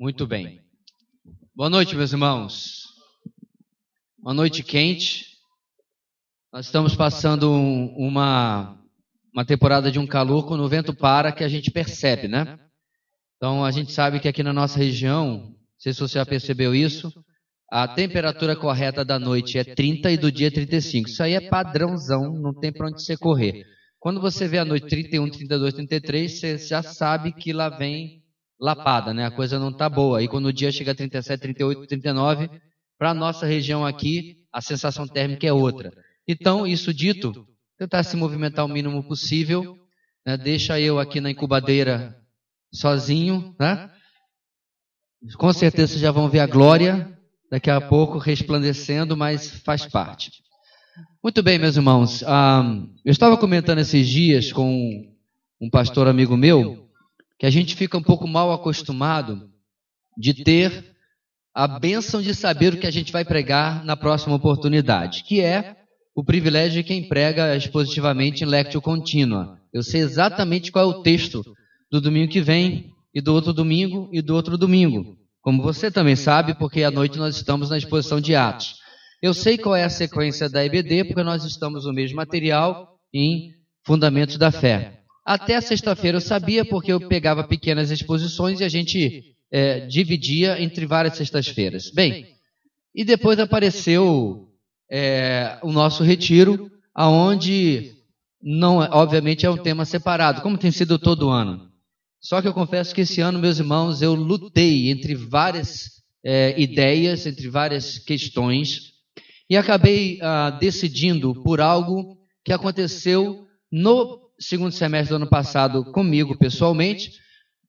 Muito bem. Boa noite, meus irmãos. Uma noite quente. Nós estamos passando uma, uma temporada de um calor quando o vento para que a gente percebe, né? Então a gente sabe que aqui na nossa região, não sei se você já percebeu isso, a temperatura correta da noite é 30 e do dia 35. Isso aí é padrãozão, não tem para onde você correr. Quando você vê a noite 31, 32, 33, você já sabe que lá vem lapada, né? A coisa não está boa. E quando o dia chega a 37, 38, 39, para nossa região aqui, a sensação térmica é outra. Então, isso dito, tentar se movimentar o mínimo possível, né? deixa eu aqui na incubadeira sozinho, né? Com certeza vocês já vão ver a glória daqui a pouco resplandecendo, mas faz parte. Muito bem, meus irmãos. Ah, eu estava comentando esses dias com um pastor amigo meu que a gente fica um pouco mal acostumado de ter a bênção de saber o que a gente vai pregar na próxima oportunidade, que é o privilégio de quem prega expositivamente em lectio contínua. Eu sei exatamente qual é o texto do domingo que vem, e do outro domingo, e do outro domingo. Como você também sabe, porque à noite nós estamos na exposição de Atos. Eu sei qual é a sequência da EBD, porque nós estamos no mesmo material em Fundamentos da Fé. Até sexta-feira eu sabia porque eu pegava pequenas exposições e a gente é, dividia entre várias sextas-feiras. Bem, e depois apareceu é, o nosso retiro, aonde não, obviamente é um tema separado, como tem sido todo ano. Só que eu confesso que esse ano, meus irmãos, eu lutei entre várias é, ideias, entre várias questões, e acabei ah, decidindo por algo que aconteceu no segundo semestre do ano passado comigo pessoalmente,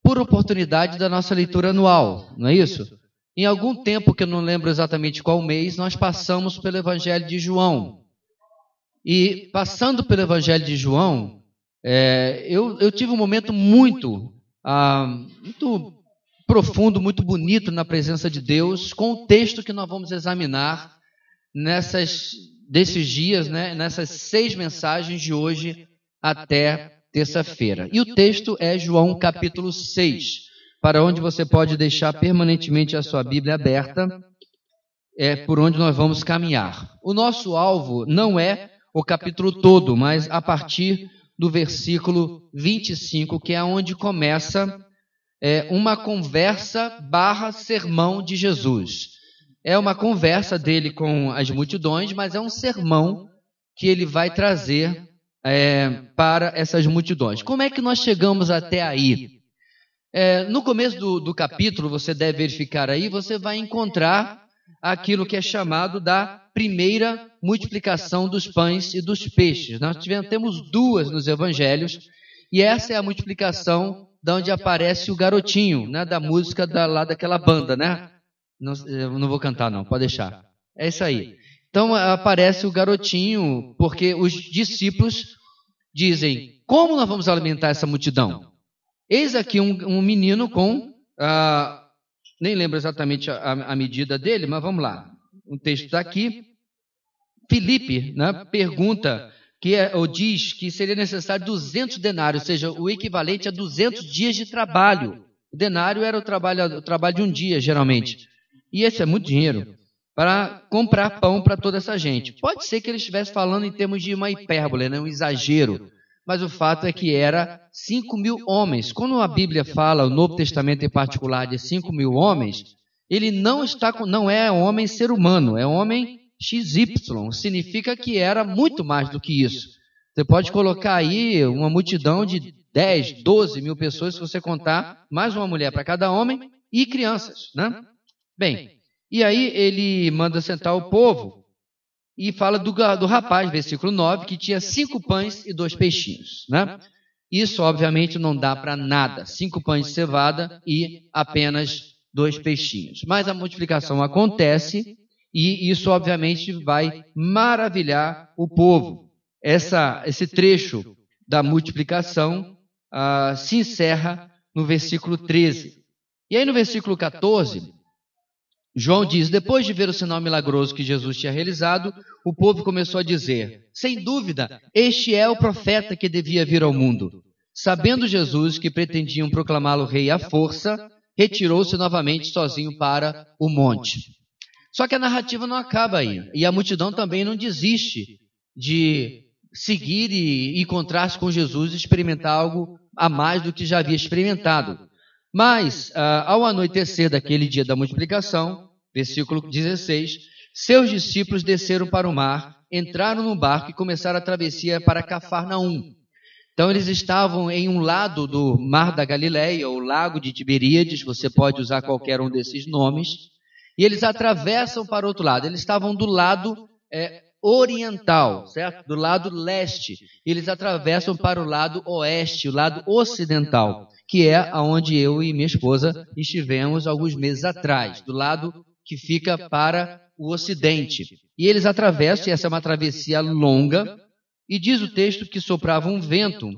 por oportunidade da nossa leitura anual, não é isso? Em algum tempo, que eu não lembro exatamente qual mês, nós passamos pelo Evangelho de João. E passando pelo Evangelho de João, é, eu, eu, tive um momento muito, ah, muito profundo, muito bonito na presença de Deus, com o texto que nós vamos examinar nessas, desses dias, né, nessas seis mensagens de hoje até terça-feira. E o texto é João capítulo 6, para onde você pode deixar permanentemente a sua Bíblia aberta, é por onde nós vamos caminhar. O nosso alvo não é o capítulo todo, mas a partir do versículo 25, que é onde começa é, uma conversa barra sermão de Jesus. É uma conversa dele com as multidões, mas é um sermão que ele vai trazer é, para essas multidões. Como é que nós chegamos até aí? É, no começo do, do capítulo, você deve verificar aí, você vai encontrar aquilo que é chamado da primeira multiplicação dos pães e dos peixes. Nós tivemos, temos duas nos evangelhos, e essa é a multiplicação da onde aparece o garotinho, né, da música da, lá daquela banda, né? Não, não vou cantar, não, pode deixar. É isso aí. Então aparece o garotinho, porque os discípulos dizem: Como nós vamos alimentar essa multidão? Eis aqui um, um menino com. Ah, nem lembro exatamente a, a, medida dele, mas vamos lá. Um texto está aqui. Filipe né, pergunta, que é, ou diz que seria necessário 200 denários, ou seja, o equivalente a 200 dias de trabalho. O denário era o trabalho, o trabalho de um dia, geralmente. E esse é muito dinheiro para comprar pão para toda essa gente. Pode ser que ele estivesse falando em termos de uma hipérbole, né, um exagero, mas o fato é que era 5 mil homens. Quando a Bíblia fala, o Novo Testamento em particular, de 5 mil homens, ele não está não é homem ser humano, é homem XY. Significa que era muito mais do que isso. Você pode colocar aí uma multidão de 10, 12 mil pessoas, se você contar mais uma mulher para cada homem e crianças, né? Bem, e aí ele manda sentar o povo e fala do, do rapaz, versículo 9, que tinha cinco pães e dois peixinhos. Né? Isso, obviamente, não dá para nada. Cinco pães de cevada e apenas dois peixinhos. Mas a multiplicação acontece e isso, obviamente, vai maravilhar o povo. Essa, esse trecho da multiplicação ah, se encerra no versículo 13. E aí, no versículo 14, João diz: depois de ver o sinal milagroso que Jesus tinha realizado, o povo começou a dizer: sem dúvida, este é o profeta que devia vir ao mundo. Sabendo Jesus que pretendiam proclamá-lo rei à força, retirou-se novamente sozinho para o monte. Só que a narrativa não acaba aí. E a multidão também não desiste de seguir e encontrar-se com Jesus e experimentar algo a mais do que já havia experimentado. Mas, ah, ao anoitecer daquele dia da multiplicação, versículo 16, seus discípulos desceram para o mar, entraram no barco e começaram a travessia para Cafarnaum. Então eles estavam em um lado do Mar da Galileia, ou Lago de Tiberíades, você pode usar qualquer um desses nomes, e eles atravessam para o outro lado. Eles estavam do lado é, oriental, certo? Do lado leste. Eles atravessam para o lado oeste, o lado ocidental, que é aonde eu e minha esposa estivemos alguns meses atrás, do lado que fica para o ocidente. E eles atravessam, e essa é uma travessia longa, e diz o texto que soprava um vento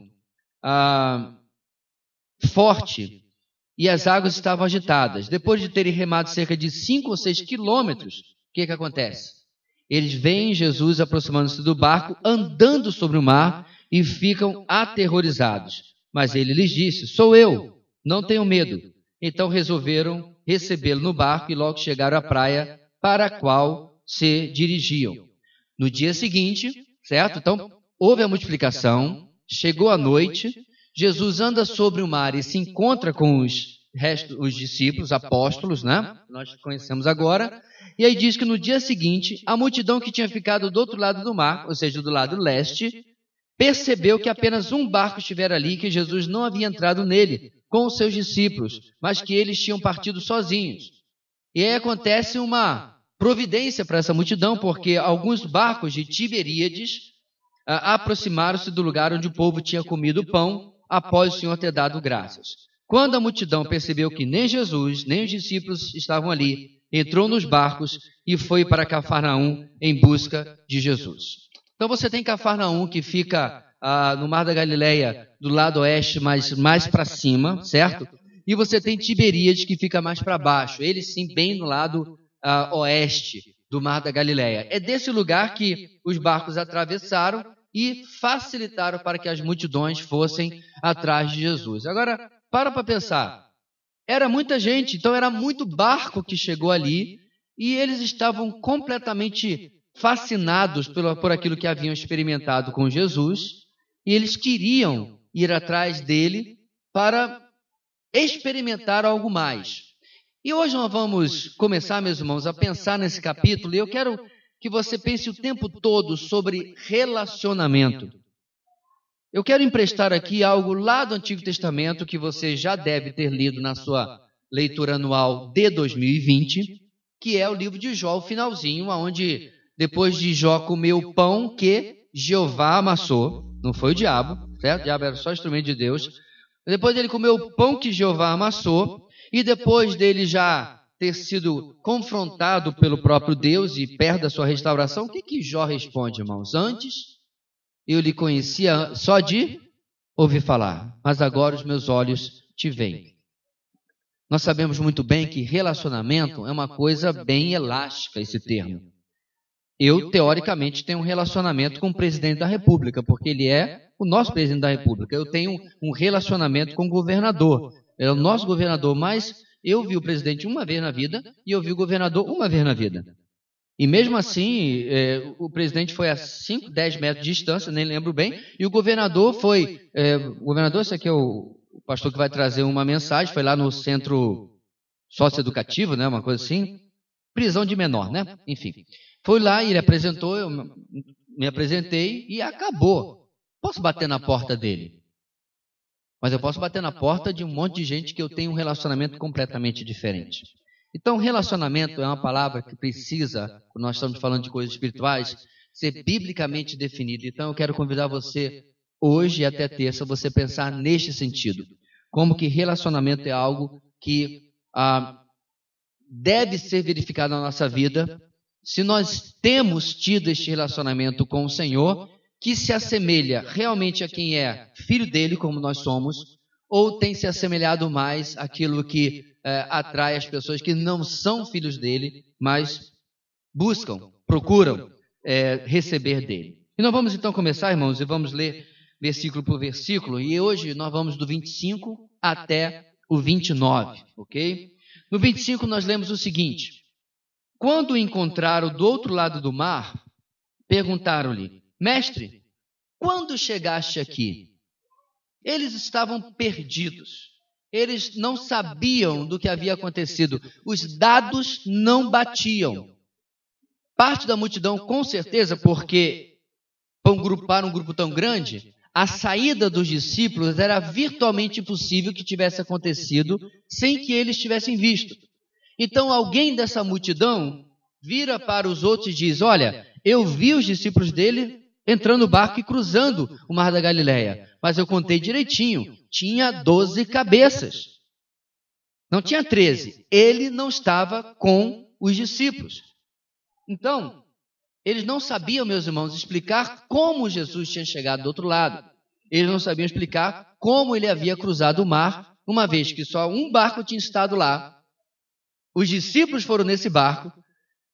ah, forte e as águas estavam agitadas. Depois de terem remado cerca de cinco ou seis quilômetros, o que, que acontece? Eles veem Jesus aproximando-se do barco, andando sobre o mar e ficam aterrorizados. Mas ele lhes disse: Sou eu, não tenham medo. Então resolveram recebê-lo no barco e logo chegaram à praia para a qual se dirigiam. No dia seguinte, certo? Então, houve a multiplicação, chegou a noite, Jesus anda sobre o mar e se encontra com os restos, os discípulos, apóstolos, né? Nós conhecemos agora. E aí diz que no dia seguinte, a multidão que tinha ficado do outro lado do mar, ou seja, do lado leste, percebeu que apenas um barco estivera ali, que Jesus não havia entrado nele com os seus discípulos, mas que eles tinham partido sozinhos. E aí acontece uma providência para essa multidão, porque alguns barcos de Tiberíades ah, aproximaram-se do lugar onde o povo tinha comido pão após o Senhor ter dado graças. Quando a multidão percebeu que nem Jesus, nem os discípulos estavam ali, entrou nos barcos e foi para Cafarnaum em busca de Jesus. Então você tem Cafarnaum que fica ah, no Mar da Galileia, do lado oeste, mas mais para cima, certo? E você tem Tiberíades que fica mais para baixo, ele sim bem no lado uh, oeste do Mar da Galileia. É desse lugar que os barcos atravessaram e facilitaram para que as multidões fossem atrás de Jesus. Agora, para para pensar. Era muita gente, então era muito barco que chegou ali e eles estavam completamente fascinados por, por aquilo que haviam experimentado com Jesus e eles queriam ir atrás dele para experimentar algo mais. E hoje nós vamos começar, meus irmãos, a pensar nesse capítulo, e eu quero que você pense o tempo todo sobre relacionamento. Eu quero emprestar aqui algo lá do Antigo Testamento que você já deve ter lido na sua leitura anual de 2020, que é o livro de Jó, o finalzinho, onde depois de Jó comer o pão que Jeová amassou, não foi o diabo, certo? O diabo era só instrumento de Deus. Depois ele comeu o pão que Jeová amassou, e depois dele já ter sido confrontado pelo próprio Deus e perto da sua restauração, o que, que Jó responde, irmãos? Antes eu lhe conhecia só de ouvir falar, mas agora os meus olhos te veem. Nós sabemos muito bem que relacionamento é uma coisa bem elástica, esse termo. Eu, teoricamente, tenho um relacionamento com o presidente da República, porque ele é o nosso presidente da República. Eu tenho um relacionamento com o governador é o nosso governador, mas eu vi o presidente uma vez na vida e eu vi o governador uma vez na vida. E mesmo assim, é, o presidente foi a 5, 10 metros de distância, nem lembro bem, e o governador foi. É, o governador, esse aqui é o, o pastor que vai trazer uma mensagem, foi lá no centro socioeducativo, né, uma coisa assim, prisão de menor, né? Enfim. Foi lá e ele apresentou, eu me apresentei e acabou. Posso bater na porta dele? Mas eu posso bater na porta de um monte de gente que eu tenho um relacionamento completamente diferente. Então, relacionamento é uma palavra que precisa, nós estamos falando de coisas espirituais, ser biblicamente definida. Então, eu quero convidar você, hoje e até terça, você pensar neste sentido. Como que relacionamento é algo que ah, deve ser verificado na nossa vida. Se nós temos tido este relacionamento com o Senhor, que se assemelha realmente a quem é filho dele, como nós somos, ou tem se assemelhado mais àquilo que é, atrai as pessoas que não são filhos dele, mas buscam, procuram é, receber dele. E nós vamos então começar, irmãos, e vamos ler versículo por versículo, e hoje nós vamos do 25 até o 29, ok? No 25 nós lemos o seguinte: Quando o encontraram do outro lado do mar, perguntaram-lhe: Mestre, quando chegaste aqui? Eles estavam perdidos. Eles não sabiam do que havia acontecido. Os dados não batiam. Parte da multidão, com certeza, porque para um grupo, para um grupo tão grande, a saída dos discípulos era virtualmente impossível que tivesse acontecido sem que eles tivessem visto. Então alguém dessa multidão vira para os outros e diz: Olha, eu vi os discípulos dele entrando no barco e cruzando o mar da Galileia. Mas eu contei direitinho, tinha doze cabeças. Não tinha treze. Ele não estava com os discípulos. Então, eles não sabiam, meus irmãos, explicar como Jesus tinha chegado do outro lado. Eles não sabiam explicar como ele havia cruzado o mar, uma vez que só um barco tinha estado lá. Os discípulos foram nesse barco,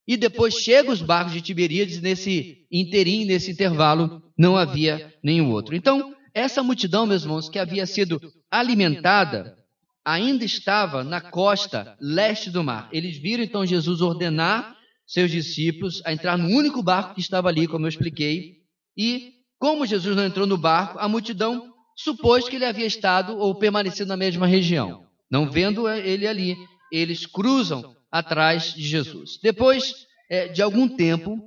e depois chegam os barcos de Tiberíades, nesse interim, nesse intervalo, não havia nenhum outro. Então, essa multidão, meus irmãos, que havia sido alimentada, ainda estava na costa leste do mar. Eles viram então Jesus ordenar seus discípulos a entrar no único barco que estava ali, como eu expliquei, e como Jesus não entrou no barco, a multidão supôs que ele havia estado ou permanecido na mesma região. Não vendo ele ali, eles cruzam atrás de Jesus. Depois é, de algum tempo,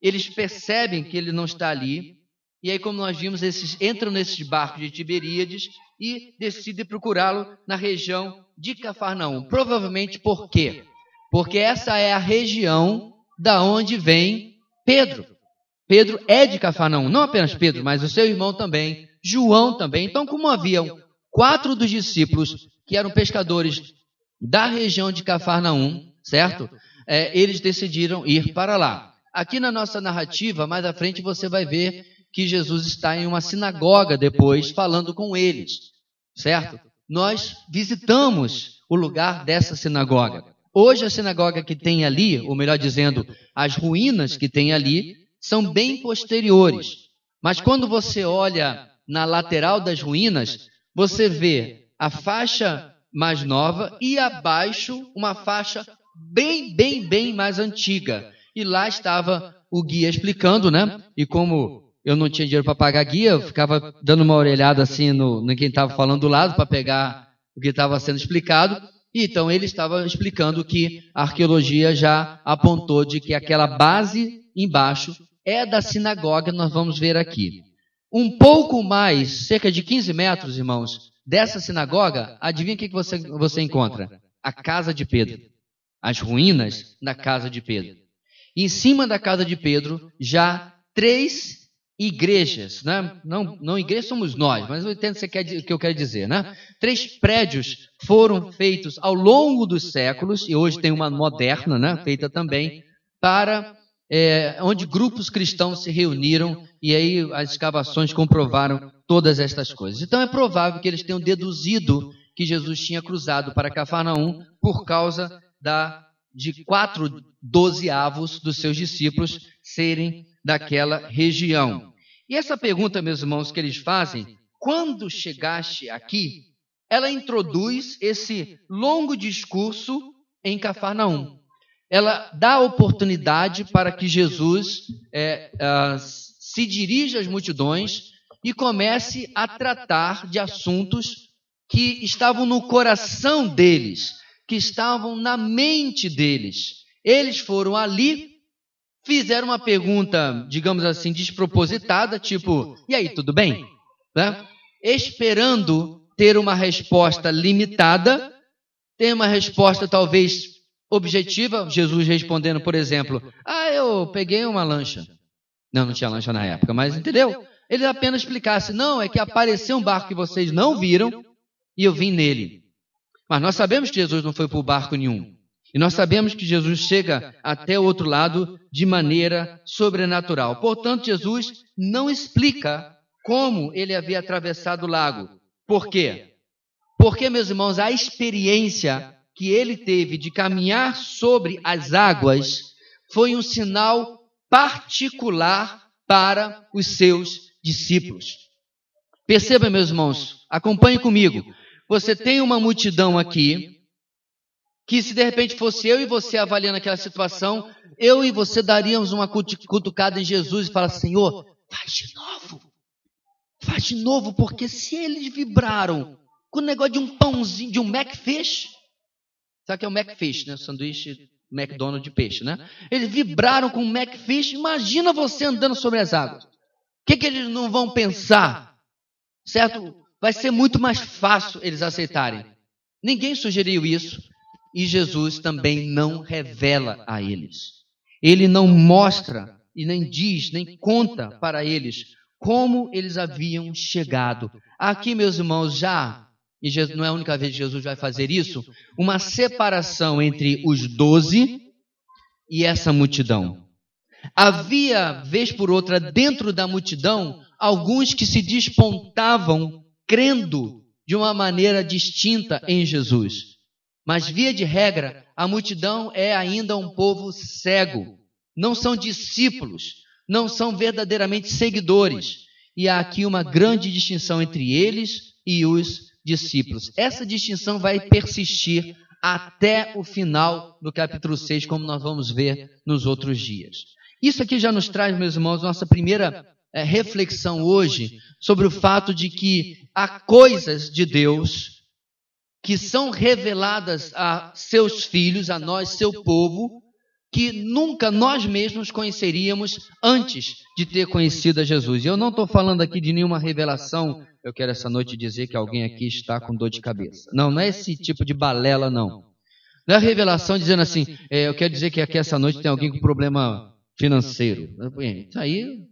eles percebem que ele não está ali, e aí, como nós vimos, eles entram nesses barcos de Tiberíades e decidem procurá-lo na região de Cafarnaum. Provavelmente por quê? Porque essa é a região da onde vem Pedro. Pedro é de Cafarnaum, não apenas Pedro, mas o seu irmão também, João também. Então, como haviam quatro dos discípulos que eram pescadores da região de Cafarnaum, certo? É, eles decidiram ir para lá. Aqui na nossa narrativa, mais à frente, você vai ver que Jesus está em uma sinagoga depois, falando com eles, certo? Nós visitamos o lugar dessa sinagoga. Hoje, a sinagoga que tem ali, ou melhor dizendo, as ruínas que tem ali, são bem posteriores. Mas quando você olha na lateral das ruínas, você vê a faixa mais nova e abaixo uma faixa bem, bem, bem mais antiga. E lá estava o guia explicando, né? E como eu não tinha dinheiro para pagar guia, eu ficava dando uma orelhada assim no, no quem estava falando do lado para pegar o que estava sendo explicado. E então ele estava explicando que a arqueologia já apontou de que aquela base embaixo é da sinagoga, nós vamos ver aqui. Um pouco mais, cerca de 15 metros, irmãos, dessa sinagoga, adivinha o que você, você encontra? A casa de Pedro as ruínas da casa de Pedro. E em cima da casa de Pedro, já três igrejas, né? não, não igreja somos nós, mas eu entendo o que eu quero dizer. Né? Três prédios foram feitos ao longo dos séculos, e hoje tem uma moderna, né? feita também, para é, onde grupos cristãos se reuniram e aí as escavações comprovaram todas estas coisas. Então é provável que eles tenham deduzido que Jesus tinha cruzado para Cafarnaum por causa da, de quatro dozeavos dos seus discípulos serem daquela região. E essa pergunta, meus irmãos, que eles fazem, quando chegaste aqui, ela introduz esse longo discurso em Cafarnaum. Ela dá oportunidade para que Jesus é, uh, se dirija às multidões e comece a tratar de assuntos que estavam no coração deles, que estavam na mente deles. Eles foram ali, fizeram uma pergunta, digamos assim, despropositada, tipo: e aí, tudo bem? Né? Esperando ter uma resposta limitada, ter uma resposta talvez objetiva. Jesus respondendo, por exemplo: ah, eu peguei uma lancha. Não, não tinha lancha na época, mas entendeu? Ele apenas explicasse: não, é que apareceu um barco que vocês não viram e eu vim nele. Mas nós sabemos que Jesus não foi por barco nenhum. E nós sabemos que Jesus chega até o outro lado de maneira sobrenatural. Portanto, Jesus não explica como ele havia atravessado o lago. Por quê? Porque, meus irmãos, a experiência que ele teve de caminhar sobre as águas foi um sinal particular para os seus discípulos. Perceba, meus irmãos, acompanhe comigo. você tem uma multidão aqui, que se de repente fosse eu e você avaliando aquela situação, eu e você daríamos uma cutucada em Jesus e falar, Senhor, faz de novo. Faz de novo, porque se eles vibraram com o negócio de um pãozinho, de um Macfish, sabe que é o Macfish, né? Sanduíche McDonald's de peixe, né? Eles vibraram com o Macfish, imagina você andando sobre as águas. O que, que eles não vão pensar? Certo? Vai ser muito mais fácil eles aceitarem. Ninguém sugeriu isso e Jesus também não revela a eles. Ele não mostra e nem diz, nem conta para eles como eles haviam chegado. Aqui, meus irmãos, já, e Jesus, não é a única vez que Jesus vai fazer isso, uma separação entre os doze e essa multidão. Havia, vez por outra, dentro da multidão, alguns que se despontavam crendo de uma maneira distinta em Jesus. Mas, via de regra, a multidão é ainda um povo cego. Não são discípulos, não são verdadeiramente seguidores. E há aqui uma grande distinção entre eles e os discípulos. Essa distinção vai persistir até o final do capítulo 6, como nós vamos ver nos outros dias. Isso aqui já nos traz, meus irmãos, nossa primeira é, reflexão hoje sobre o fato de que há coisas de Deus que são reveladas a seus filhos, a nós, seu povo, que nunca nós mesmos conheceríamos antes de ter conhecido a Jesus. E eu não estou falando aqui de nenhuma revelação. Eu quero essa noite dizer que alguém aqui está com dor de cabeça. Não, não é esse tipo de balela, não. Não é revelação dizendo assim, é, eu quero dizer que aqui essa noite tem alguém com problema financeiro. Isso aí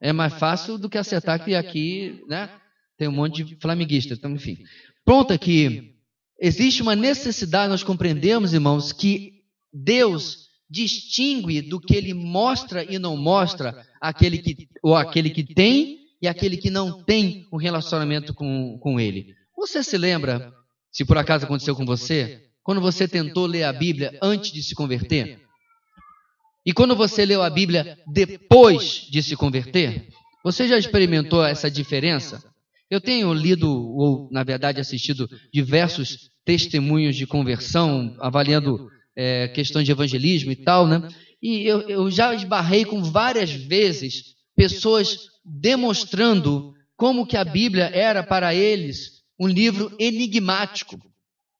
é mais fácil do que acertar que aqui, né? Tem um monte de flamenguista, então, enfim. Pronto aqui. Existe uma necessidade, nós compreendemos, irmãos, que Deus distingue do que ele mostra e não mostra aquele que, ou aquele que tem e aquele que não tem um relacionamento com, com ele. Você se lembra, se por acaso aconteceu com você, quando você tentou ler a Bíblia antes de se converter? E quando você leu a Bíblia depois de se converter? Você já experimentou essa diferença? Eu tenho lido, ou na verdade assistido, diversos testemunhos de conversão, avaliando é, de evangelismo e tal, né? E eu, eu já esbarrei com várias vezes pessoas demonstrando como que a Bíblia era para eles um livro enigmático,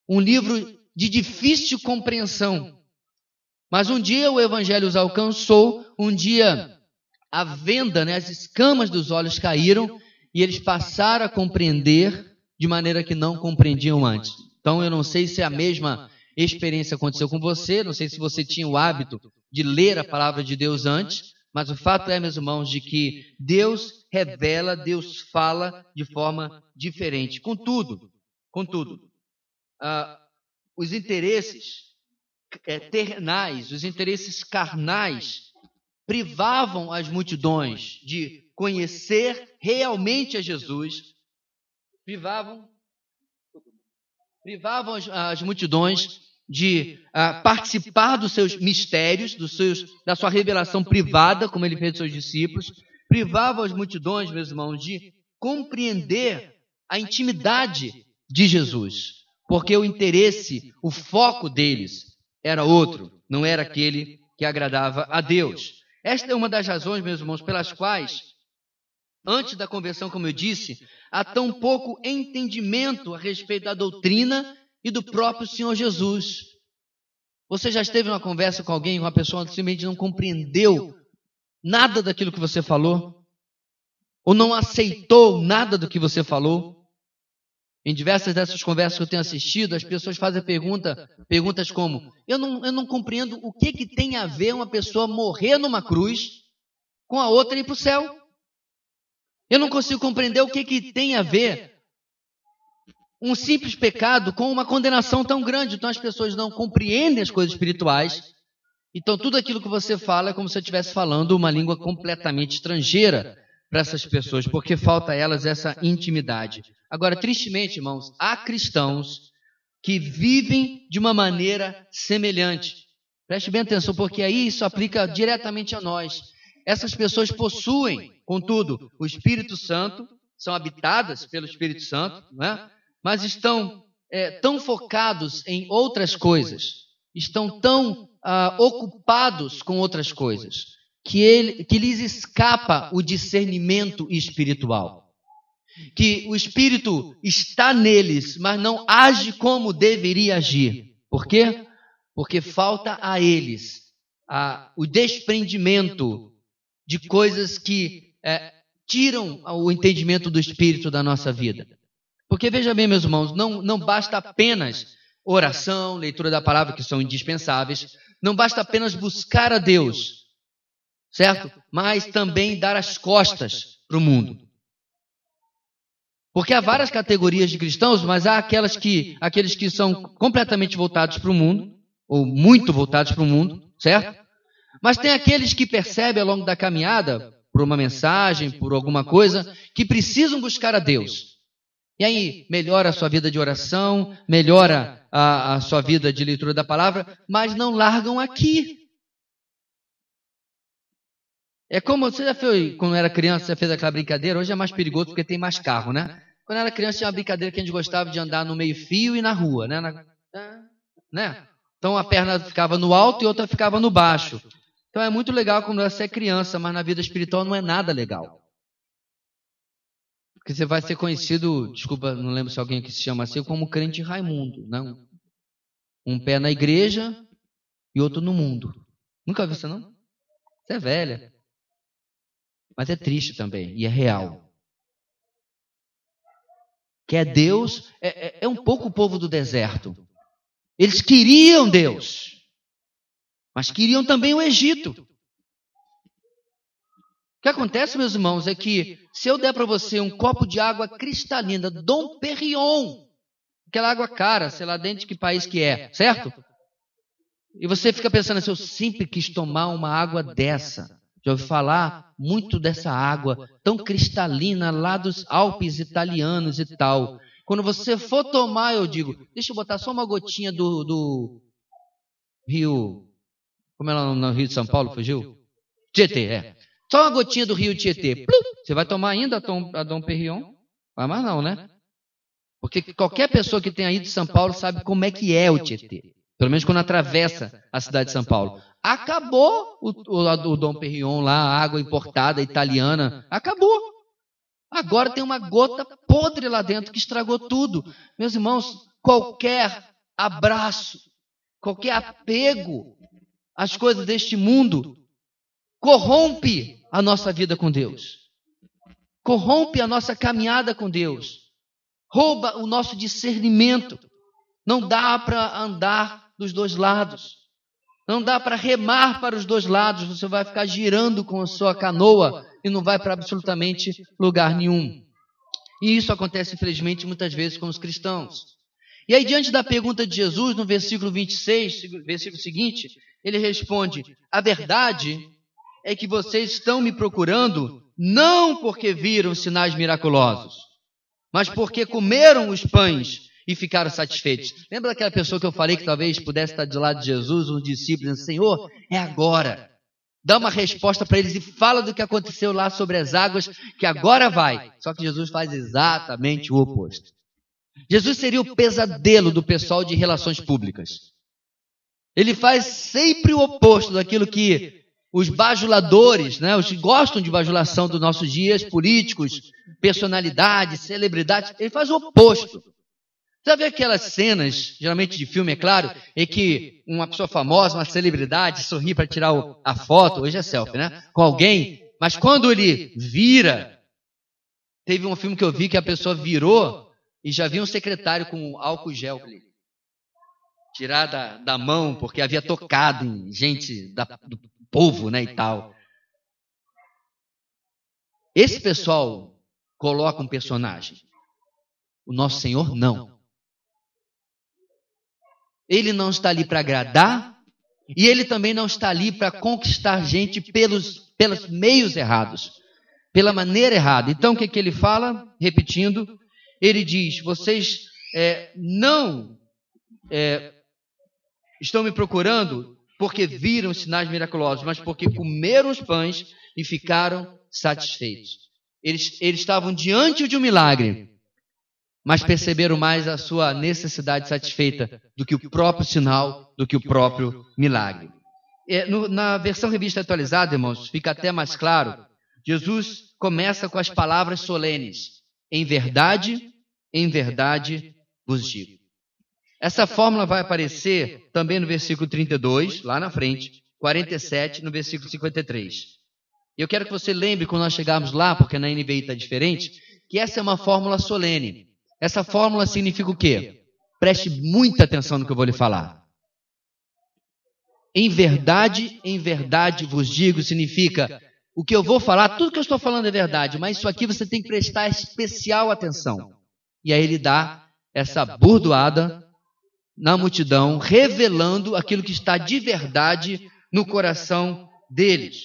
um livro de difícil compreensão. Mas um dia o Evangelho os alcançou, um dia a venda, né, as escamas dos olhos caíram e eles passaram a compreender de maneira que não compreendiam antes. Então eu não sei se a mesma experiência aconteceu com você, não sei se você tinha o hábito de ler a palavra de Deus antes, mas o fato é, meus irmãos, de que Deus revela, Deus fala de forma diferente. Contudo, contudo, ah, os interesses é, terrenais, os interesses carnais, privavam as multidões de conhecer realmente a Jesus, privavam, privavam as, as multidões de uh, participar dos seus mistérios, dos seus, da sua revelação privada, como ele fez dos seus discípulos, privavam as multidões, meus irmãos, de compreender a intimidade de Jesus, porque o interesse, o foco deles era outro, não era aquele que agradava a Deus. Esta é uma das razões, meus irmãos, pelas quais Antes da conversão, como eu disse, há tão pouco entendimento a respeito da doutrina e do próprio Senhor Jesus. Você já esteve numa conversa com alguém, uma pessoa que simplesmente não compreendeu nada daquilo que você falou? Ou não aceitou nada do que você falou? Em diversas dessas conversas que eu tenho assistido, as pessoas fazem pergunta, perguntas como: eu não, eu não compreendo o que, que tem a ver uma pessoa morrer numa cruz com a outra ir para o céu. Eu não consigo compreender o que, que tem a ver um simples pecado com uma condenação tão grande. Então as pessoas não compreendem as coisas espirituais. Então tudo aquilo que você fala é como se você estivesse falando uma língua completamente estrangeira para essas pessoas, porque falta a elas essa intimidade. Agora, tristemente, irmãos, há cristãos que vivem de uma maneira semelhante. Preste bem atenção, porque aí isso aplica diretamente a nós. Essas pessoas possuem, contudo, o Espírito Santo, são habitadas pelo Espírito Santo, não é? Mas estão é, tão focados em outras coisas, estão tão ah, ocupados com outras coisas, que, ele, que lhes escapa o discernimento espiritual. Que o espírito está neles, mas não age como deveria agir. Por quê? Porque falta a eles a, o desprendimento de coisas que é, tiram o entendimento do espírito da nossa vida. Porque veja bem, meus irmãos, não, não basta apenas oração, leitura da palavra, que são indispensáveis, não basta apenas buscar a Deus, certo? Mas também dar as costas para o mundo. Porque há várias categorias de cristãos, mas há aquelas que, aqueles que são completamente voltados para o mundo, ou muito voltados para o mundo, certo? Mas tem aqueles que percebem ao longo da caminhada, por uma mensagem, por alguma coisa, que precisam buscar a Deus. E aí, melhora a sua vida de oração, melhora a, a sua vida de leitura da palavra, mas não largam aqui. É como você já fez, quando era criança, você fez aquela brincadeira, hoje é mais perigoso porque tem mais carro, né? Quando era criança tinha uma brincadeira que a gente gostava de andar no meio-fio e na rua, né? Na, né? Então a perna ficava no alto e outra ficava no baixo. Então é muito legal quando você é criança, mas na vida espiritual não é nada legal. Porque você vai ser conhecido, desculpa, não lembro se alguém aqui se chama assim, como crente Raimundo. Não. Um pé na igreja e outro no mundo. Nunca viu isso, não? Você é velha. Mas é triste também, e é real. Que é Deus, é, é, é um pouco o povo do deserto. Eles queriam Deus, mas queriam também o Egito que acontece, meus irmãos, é que se eu der para você um copo de água cristalina, Dom Perignon, aquela água cara, sei lá dentro de que país que é, certo? E você fica pensando assim, eu sempre quis tomar uma água dessa. Já ouvi falar muito dessa água tão cristalina lá dos Alpes italianos e tal. Quando você for tomar, eu digo, deixa eu botar só uma gotinha do, do Rio. Como é lá no Rio de São Paulo? Fugiu? Tietê, é. Só uma gotinha do rio Tietê. Você vai tomar ainda a Dom, a Dom? Vai mais não, né? Porque qualquer pessoa que tenha ido de São Paulo sabe como é que é o Tietê. Pelo menos quando atravessa a cidade de São Paulo. Acabou o, o, o Dom Perignon lá, a água importada italiana. Acabou. Agora tem uma gota podre lá dentro que estragou tudo. Meus irmãos, qualquer abraço, qualquer apego às coisas deste mundo corrompe a nossa vida com Deus, corrompe a nossa caminhada com Deus, rouba o nosso discernimento. Não dá para andar dos dois lados, não dá para remar para os dois lados, você vai ficar girando com a sua canoa e não vai para absolutamente lugar nenhum. E isso acontece, infelizmente, muitas vezes com os cristãos. E aí, diante da pergunta de Jesus, no versículo 26, versículo seguinte, ele responde: A verdade é que vocês estão me procurando não porque viram sinais miraculosos, mas porque comeram os pães e ficaram satisfeitos. Lembra daquela pessoa que eu falei que talvez pudesse estar de lado de Jesus, um discípulo, dizendo, Senhor, é agora. Dá uma resposta para eles e fala do que aconteceu lá sobre as águas, que agora vai. Só que Jesus faz exatamente o oposto. Jesus seria o pesadelo do pessoal de relações públicas. Ele faz sempre o oposto daquilo que os bajuladores, né, os que gostam de bajulação dos nossos dias, políticos, personalidades, celebridades, ele faz o oposto. Já vê aquelas cenas, geralmente de filme, é claro, em que uma pessoa famosa, uma celebridade, sorri para tirar a foto, hoje é selfie, né? Com alguém, mas quando ele vira, teve um filme que eu vi que a pessoa virou e já vi um secretário com álcool gel. Tirar da, da mão, porque havia tocado em gente da, do povo, né, e tal. Esse pessoal coloca um personagem. O nosso Senhor não. Ele não está ali para agradar e ele também não está ali para conquistar gente pelos, pelos meios errados, pela maneira errada. Então o que, que ele fala? Repetindo, ele diz: vocês é, não é, estão me procurando porque viram sinais miraculosos, mas porque comeram os pães e ficaram satisfeitos. Eles, eles estavam diante de um milagre, mas perceberam mais a sua necessidade satisfeita do que o próprio sinal, do que o próprio milagre. É, no, na versão revista atualizada, irmãos, fica até mais claro. Jesus começa com as palavras solenes: Em verdade, em verdade vos digo. Essa fórmula vai aparecer também no versículo 32, lá na frente, 47, no versículo 53. E eu quero que você lembre, quando nós chegarmos lá, porque na NBI está diferente, que essa é uma fórmula solene. Essa fórmula significa o quê? Preste muita atenção no que eu vou lhe falar. Em verdade, em verdade vos digo, significa o que eu vou falar, tudo que eu estou falando é verdade, mas isso aqui você tem que prestar especial atenção. E aí ele dá essa burdoada na multidão, revelando aquilo que está de verdade no coração deles.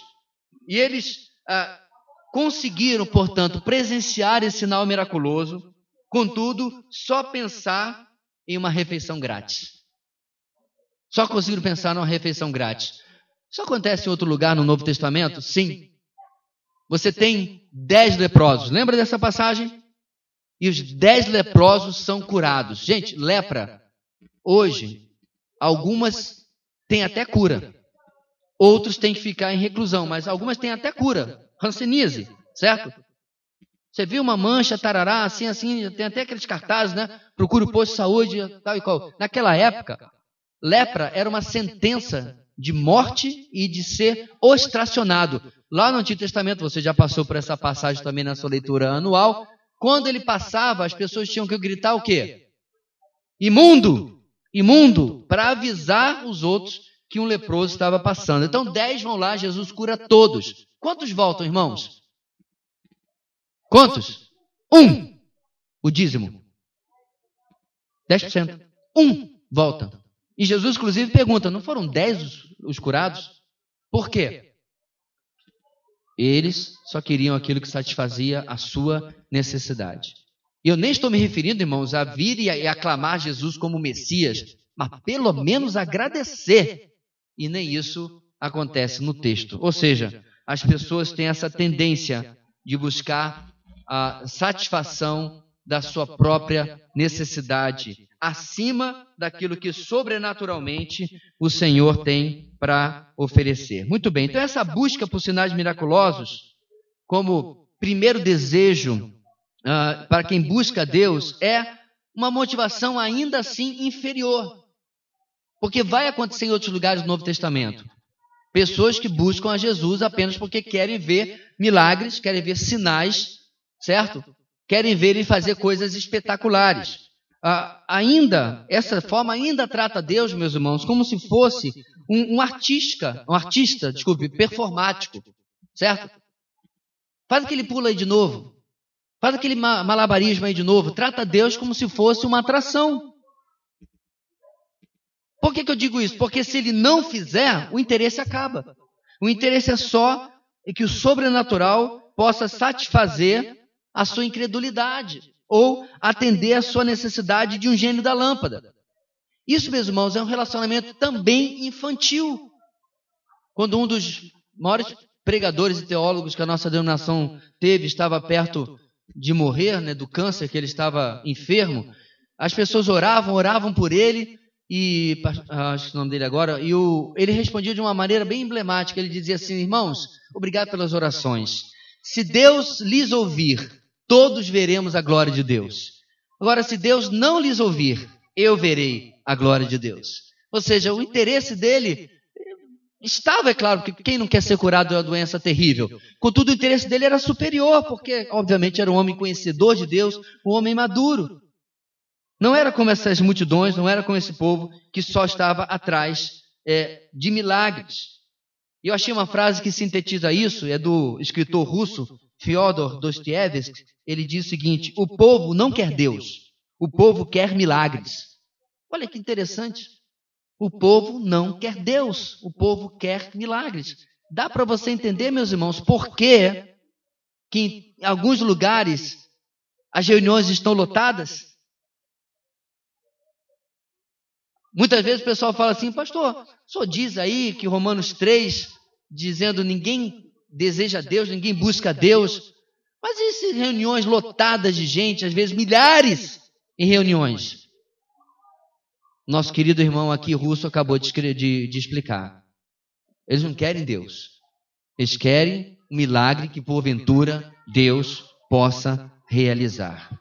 E eles ah, conseguiram, portanto, presenciar esse sinal miraculoso, contudo, só pensar em uma refeição grátis. Só conseguiram pensar numa refeição grátis. Isso acontece em outro lugar no Novo Testamento? Sim. Você tem dez leprosos. Lembra dessa passagem? E os dez leprosos são curados. Gente, lepra, hoje, algumas têm até cura. Outros têm que ficar em reclusão, mas algumas têm até cura. Hanseníase, certo? Você viu uma mancha, tarará, assim, assim, tem até aqueles cartazes, né? Procura o posto de saúde, tal e qual. Naquela época, lepra era uma sentença de morte e de ser ostracionado. Lá no Antigo Testamento, você já passou por essa passagem também na sua leitura anual. Quando ele passava, as pessoas tinham que gritar o quê? Imundo! Imundo! Para avisar os outros que um leproso estava passando. Então, dez vão lá, Jesus cura todos. Quantos voltam, irmãos? Quantos? Um! O dízimo. 10%. Um volta. E Jesus, inclusive, pergunta: não foram dez os, os curados? Por quê? Eles só queriam aquilo que satisfazia a sua necessidade. E eu nem estou me referindo, irmãos, a vir e, aclamar Jesus como Messias, mas pelo menos agradecer. E nem isso acontece no texto. Ou seja, as pessoas têm essa tendência de buscar a satisfação da sua própria necessidade, acima daquilo que sobrenaturalmente o Senhor tem para oferecer. Muito bem, então essa busca por sinais miraculosos, como primeiro desejo uh, para quem busca Deus, é uma motivação ainda assim inferior. Porque vai acontecer em outros lugares do Novo Testamento. Pessoas que buscam a Jesus apenas porque querem ver milagres, querem ver sinais, certo? querem ver ele fazer coisas espetaculares. Ah, ainda, essa forma ainda trata Deus, meus irmãos, como se fosse um, um artista, um artista, desculpe, performático, certo? Faz aquele pulo aí de novo. Faz aquele malabarismo aí de novo. Trata Deus como se fosse uma atração. Por que, que eu digo isso? Porque se ele não fizer, o interesse acaba. O interesse é só que o sobrenatural possa satisfazer a sua incredulidade ou atender a sua necessidade de um gênio da lâmpada. Isso, meus irmãos, é um relacionamento também infantil. Quando um dos maiores pregadores e teólogos que a nossa denominação teve estava perto de morrer, né, do câncer, que ele estava enfermo, as pessoas oravam, oravam por ele, e acho o nome dele agora, e o, ele respondia de uma maneira bem emblemática. Ele dizia assim: Irmãos, obrigado pelas orações. Se Deus lhes ouvir todos veremos a glória de Deus. Agora, se Deus não lhes ouvir, eu verei a glória de Deus. Ou seja, o interesse dele estava, é claro, que quem não quer ser curado de uma doença terrível. Contudo, o interesse dele era superior, porque, obviamente, era um homem conhecedor de Deus, um homem maduro. Não era como essas multidões, não era como esse povo que só estava atrás é, de milagres. Eu achei uma frase que sintetiza isso, é do escritor russo Fyodor Dostoevsky, ele diz o seguinte: o povo não quer Deus, o povo quer milagres. Olha que interessante. O povo não quer Deus, o povo quer milagres. Dá para você entender, meus irmãos, por que, em alguns lugares as reuniões estão lotadas? Muitas vezes o pessoal fala assim, pastor, só diz aí que Romanos 3, dizendo ninguém deseja Deus, ninguém busca Deus. Mas essas reuniões lotadas de gente, às vezes milhares, em reuniões. Nosso querido irmão aqui russo acabou de, de, de explicar. Eles não querem Deus. Eles querem um milagre que, porventura, Deus possa realizar.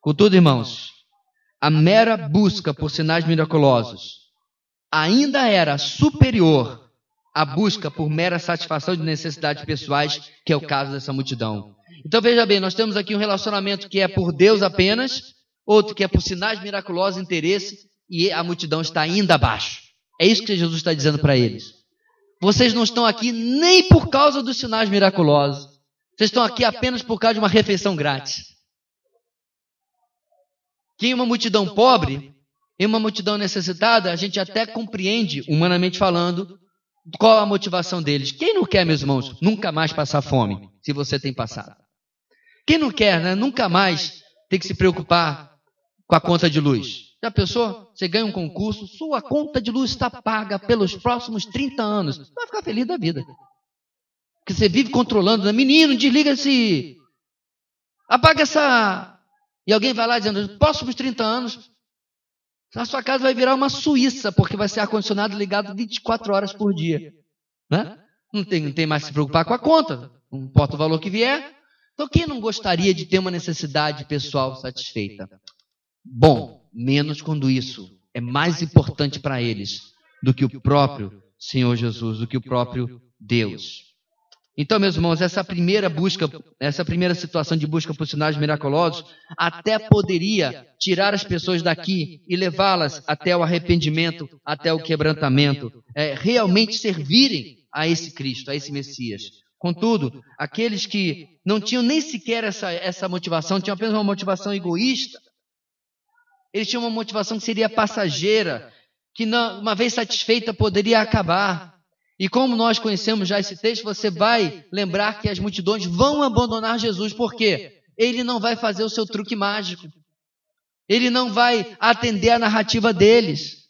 Contudo, irmãos, a mera busca por sinais miraculosos ainda era superior à busca por mera satisfação de necessidades pessoais, que é o caso dessa multidão. Então veja bem, nós temos aqui um relacionamento que é por Deus apenas, outro que é por sinais miraculosos, interesse, e a multidão está ainda abaixo. É isso que Jesus está dizendo para eles. Vocês não estão aqui nem por causa dos sinais miraculosos. Vocês estão aqui apenas por causa de uma refeição grátis. Que em uma multidão pobre, em uma multidão necessitada, a gente até compreende, humanamente falando, qual a motivação deles. Quem não quer, meus irmãos, nunca mais passar fome, se você tem passado? Quem não quer, né, nunca mais ter que se preocupar com a conta de luz? Já pensou? Você ganha um concurso, sua conta de luz está paga pelos próximos 30 anos. Você vai ficar feliz da vida. Porque você vive controlando. Né? Menino, desliga-se. Apaga essa. E alguém vai lá dizendo: próximos 30 anos, a sua casa vai virar uma Suíça, porque vai ser ar-condicionado ligado 24 horas por dia. Né? Não, tem, não tem mais que se preocupar com a conta. Não importa o valor que vier. Então, quem não gostaria de ter uma necessidade pessoal satisfeita? Bom, menos quando isso é mais importante para eles do que o próprio Senhor Jesus, do que o próprio Deus. Então, meus irmãos, essa primeira busca, essa primeira situação de busca por sinais miraculosos, até poderia tirar as pessoas daqui e levá-las até o arrependimento, até o quebrantamento, é, realmente servirem a esse Cristo, a esse Messias. Contudo, aqueles que não tinham nem sequer essa, essa motivação, tinham apenas uma motivação egoísta, eles tinham uma motivação que seria passageira, que não, uma vez satisfeita poderia acabar. E como nós conhecemos já esse texto, você vai lembrar que as multidões vão abandonar Jesus, por quê? Ele não vai fazer o seu truque mágico. Ele não vai atender a narrativa deles.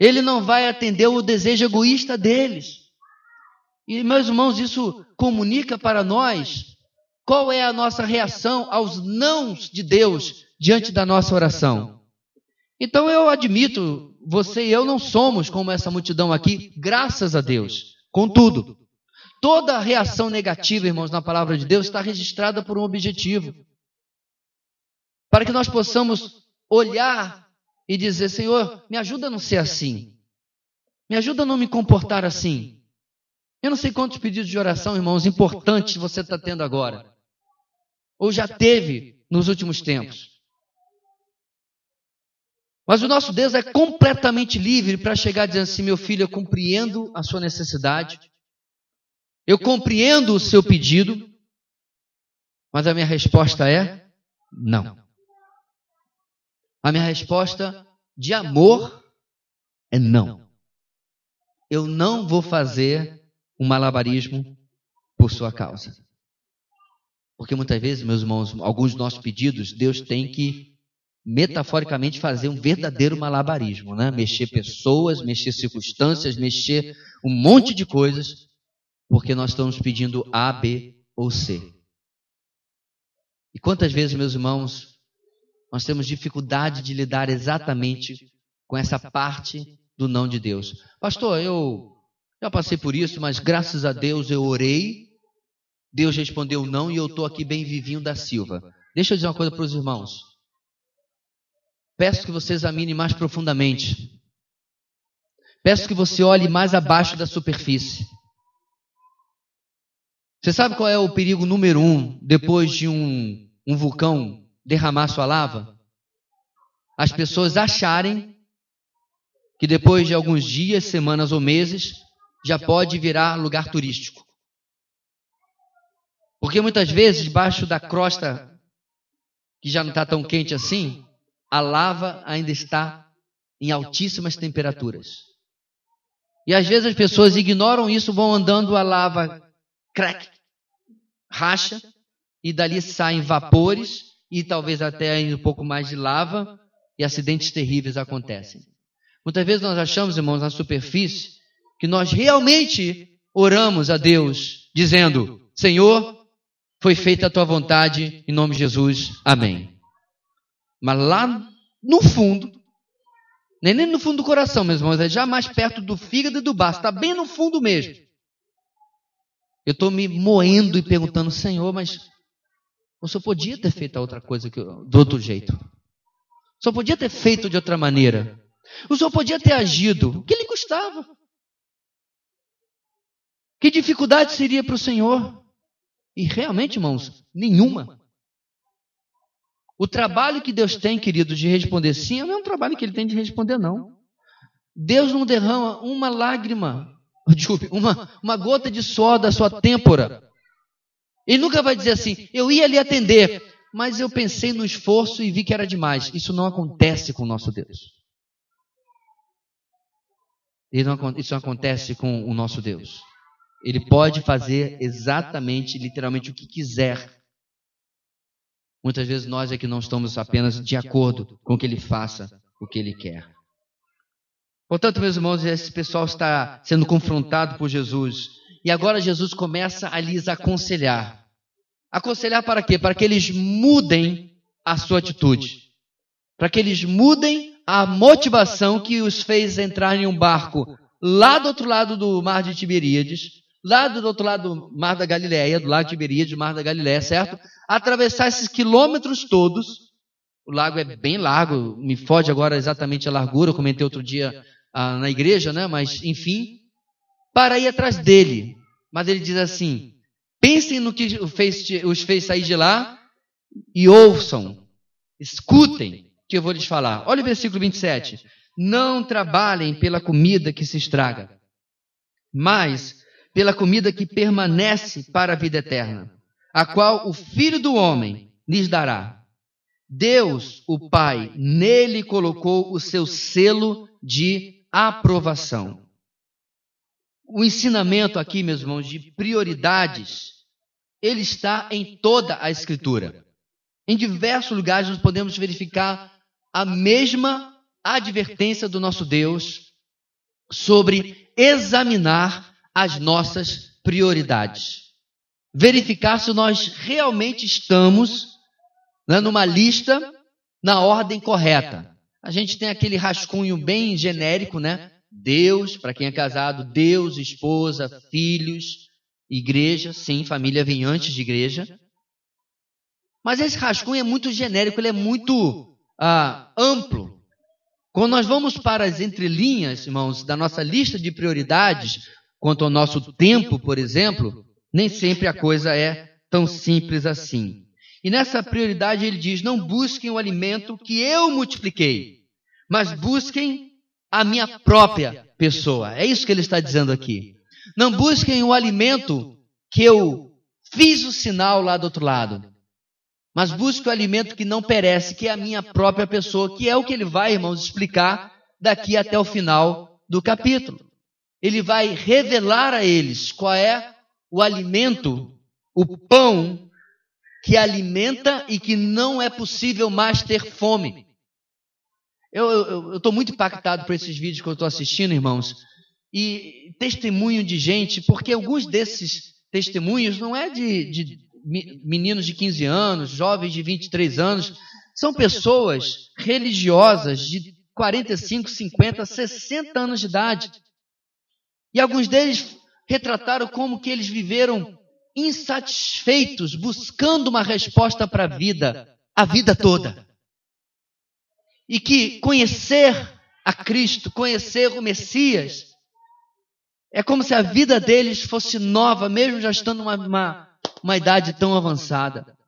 Ele não vai atender o desejo egoísta deles. E, meus irmãos, isso comunica para nós qual é a nossa reação aos nãos de Deus diante da nossa oração. Então eu admito, você e eu não somos como essa multidão aqui, graças a Deus. Contudo, toda reação negativa, irmãos, na palavra de Deus está registrada por um objetivo. Para que nós possamos olhar e dizer: Senhor, me ajuda a não ser assim. Me ajuda a não me comportar assim. Eu não sei quantos pedidos de oração, irmãos, importantes você está tendo agora. Ou já teve nos últimos tempos. Mas o nosso Deus é completamente livre para chegar dizendo assim: meu filho, eu compreendo a sua necessidade, eu compreendo o seu pedido, mas a minha resposta é não. A minha resposta de amor é não. Eu não vou fazer um malabarismo por sua causa. Porque muitas vezes, meus irmãos, alguns dos nossos pedidos, Deus tem que metaforicamente fazer um verdadeiro malabarismo, né? Mexer pessoas, mexer circunstâncias, mexer um monte de coisas, porque nós estamos pedindo A, B ou C. E quantas vezes, meus irmãos, nós temos dificuldade de lidar exatamente com essa parte do não de Deus. Pastor, eu já passei por isso, mas graças a Deus eu orei, Deus respondeu não e eu estou aqui bem vivinho da Silva. Deixa eu dizer uma coisa para os irmãos. Peço que você examine mais profundamente. Peço que você olhe mais abaixo da superfície. Você sabe qual é o perigo número um depois de um, um vulcão derramar sua lava? As pessoas acharem que depois de alguns dias, semanas ou meses, já pode virar lugar turístico. Porque muitas vezes, debaixo da crosta, que já não está tão quente assim, a lava ainda está em altíssimas temperaturas. E às vezes as pessoas ignoram isso, vão andando, a lava crack, racha, e dali saem vapores, e talvez até um pouco mais de lava, e acidentes terríveis acontecem. Muitas vezes nós achamos, irmãos, na superfície, que nós realmente oramos a Deus, dizendo: Senhor, foi feita a tua vontade, em nome de Jesus, amém. Mas lá no fundo, nem, nem no fundo do coração, meus irmãos, é já mais perto do fígado e do baço, está bem no fundo mesmo. Eu estou me moendo e perguntando, Senhor, mas o senhor podia ter feito a outra coisa que do outro jeito. O senhor podia ter feito de outra maneira. O senhor podia ter agido. O que lhe custava? Que dificuldade seria para o Senhor? E realmente, irmãos, nenhuma. O trabalho que Deus tem, queridos, de responder sim, não é um trabalho que Ele tem de responder não. Deus não derrama uma lágrima, uma, uma gota de suor da sua têmpora. Ele nunca vai dizer assim, eu ia lhe atender, mas eu pensei no esforço e vi que era demais. Isso não acontece com o nosso Deus. Isso não acontece com o nosso Deus. Ele pode fazer exatamente, literalmente, o que quiser. Muitas vezes nós é que não estamos apenas de acordo com que ele faça o que ele quer. Portanto, meus irmãos, esse pessoal está sendo confrontado por Jesus. E agora Jesus começa a lhes aconselhar. Aconselhar para quê? Para que eles mudem a sua atitude. Para que eles mudem a motivação que os fez entrar em um barco lá do outro lado do mar de Tiberíades, lá do outro lado do Mar da Galileia, do lago Tiberíades, do Mar da Galileia, certo? Atravessar esses quilômetros todos. O lago é bem largo, me foge agora exatamente a largura, eu comentei outro dia ah, na igreja, né? Mas, enfim, para ir atrás dele. Mas ele diz assim: pensem no que os fez sair de lá e ouçam, escutem o que eu vou lhes falar. Olha o versículo 27. Não trabalhem pela comida que se estraga, mas pela comida que permanece para a vida eterna, a qual o Filho do Homem lhes dará. Deus, o Pai, nele colocou o seu selo de aprovação. O ensinamento aqui, meus irmãos, de prioridades, ele está em toda a Escritura. Em diversos lugares nós podemos verificar a mesma advertência do nosso Deus sobre examinar as nossas prioridades. Verificar se nós realmente estamos né, numa lista na ordem correta. A gente tem aquele rascunho bem genérico, né? Deus, para quem é casado, Deus, esposa, filhos, igreja, sim, família vem antes de igreja. Mas esse rascunho é muito genérico, ele é muito ah, amplo. Quando nós vamos para as entrelinhas, irmãos, da nossa lista de prioridades, Quanto ao nosso tempo, por exemplo, nem sempre a coisa é tão simples assim. E nessa prioridade ele diz: não busquem o alimento que eu multipliquei, mas busquem a minha própria pessoa. É isso que ele está dizendo aqui. Não busquem o alimento que eu fiz o sinal lá do outro lado, mas busquem o alimento que não perece, que é a minha própria pessoa, que é o que ele vai, irmãos, explicar daqui até o final do capítulo ele vai revelar a eles qual é o alimento, o pão que alimenta e que não é possível mais ter fome. Eu estou muito impactado por esses vídeos que eu estou assistindo, irmãos, e testemunho de gente, porque alguns desses testemunhos não é de, de meninos de 15 anos, jovens de 23 anos, são pessoas religiosas de 45, 50, 60 anos de idade e alguns deles retrataram como que eles viveram insatisfeitos, buscando uma resposta para a vida, a vida toda. E que conhecer a Cristo, conhecer o Messias, é como se a vida deles fosse nova, mesmo já estando numa uma, uma idade tão avançada.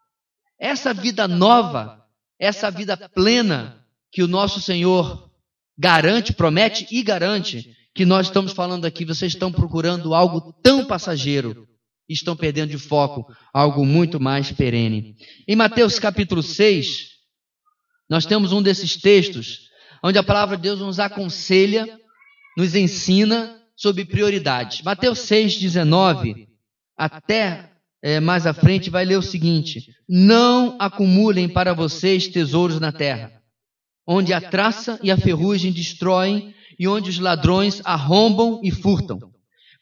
Essa vida nova, essa vida plena que o nosso Senhor garante, promete e garante, que nós estamos falando aqui, vocês estão procurando algo tão passageiro, estão perdendo de foco algo muito mais perene. Em Mateus capítulo 6, nós temos um desses textos onde a palavra de Deus nos aconselha, nos ensina sobre prioridades. Mateus 6, 19, até é, mais à frente, vai ler o seguinte: Não acumulem para vocês tesouros na terra, onde a traça e a ferrugem destroem e onde os ladrões arrombam e furtam.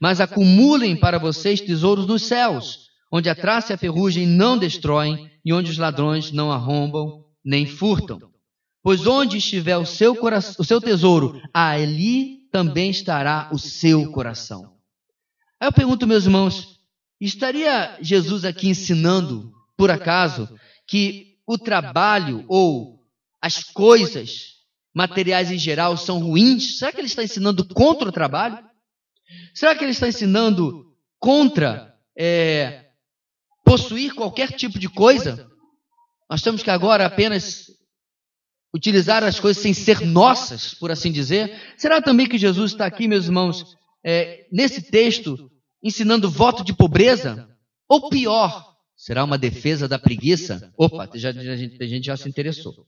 Mas acumulem para vocês tesouros nos céus, onde a traça e a ferrugem não destroem e onde os ladrões não arrombam nem furtam. Pois onde estiver o seu, coração, o seu tesouro, ali também estará o seu coração. Aí eu pergunto, meus irmãos, estaria Jesus aqui ensinando, por acaso, que o trabalho ou as coisas materiais em geral são ruins? Será que ele está ensinando contra o trabalho? Será que ele está ensinando contra é, possuir qualquer tipo de coisa? Nós temos que agora apenas utilizar as coisas sem ser nossas, por assim dizer. Será também que Jesus está aqui, meus irmãos, é, nesse texto, ensinando voto de pobreza? Ou pior, será uma defesa da preguiça? Opa, já, já, a gente já se interessou.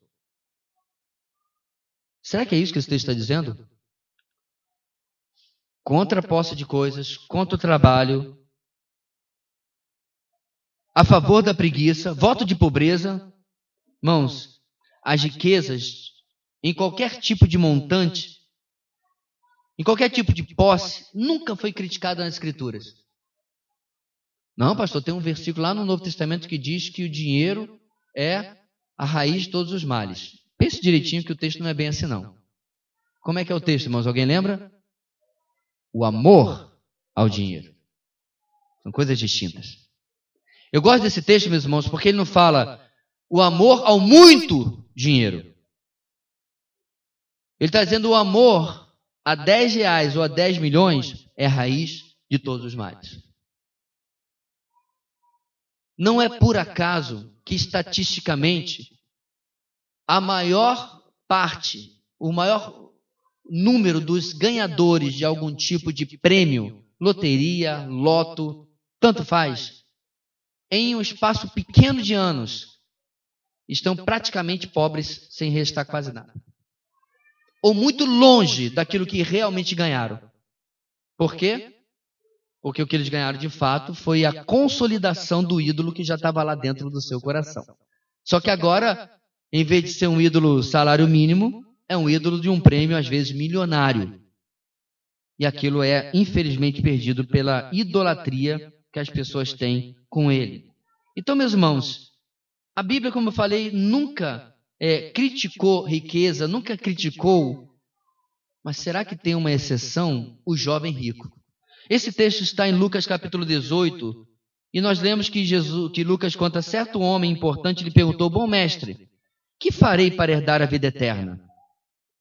Será que é isso que esse texto está dizendo? Contra a posse de coisas, contra o trabalho, a favor da preguiça, voto de pobreza. Mãos, as riquezas, em qualquer tipo de montante, em qualquer tipo de posse, nunca foi criticada nas Escrituras. Não, pastor, tem um versículo lá no Novo Testamento que diz que o dinheiro é a raiz de todos os males. Pense direitinho que o texto não é bem assim, não. Como é que é o texto, irmãos? Alguém lembra? O amor ao dinheiro. São coisas distintas. Eu gosto desse texto, meus irmãos, porque ele não fala o amor ao muito dinheiro. Ele está dizendo o amor a 10 reais ou a 10 milhões é a raiz de todos os males. Não é por acaso que estatisticamente a maior parte, o maior número dos ganhadores de algum tipo de prêmio, loteria, loto, tanto faz, em um espaço pequeno de anos, estão praticamente pobres sem restar quase nada. Ou muito longe daquilo que realmente ganharam. Por quê? Porque o que eles ganharam de fato foi a consolidação do ídolo que já estava lá dentro do seu coração. Só que agora, em vez de ser um ídolo salário mínimo, é um ídolo de um prêmio, às vezes milionário. E aquilo é, infelizmente, perdido pela idolatria que as pessoas têm com ele. Então, meus irmãos, a Bíblia, como eu falei, nunca é, criticou riqueza, nunca criticou, mas será que tem uma exceção? O jovem rico. Esse texto está em Lucas capítulo 18, e nós lemos que, Jesus, que Lucas conta certo homem importante lhe perguntou: Bom mestre, que farei para herdar a vida eterna?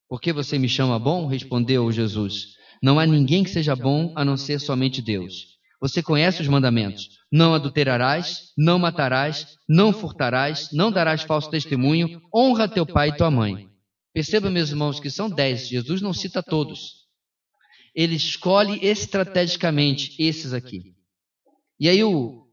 Por que você me chama bom? Respondeu Jesus. Não há ninguém que seja bom a não ser somente Deus. Você conhece os mandamentos: não adulterarás, não matarás, não furtarás, não darás falso testemunho, honra teu pai e tua mãe. Perceba, meus irmãos, que são dez. Jesus não cita todos. Ele escolhe estrategicamente esses aqui. E aí o,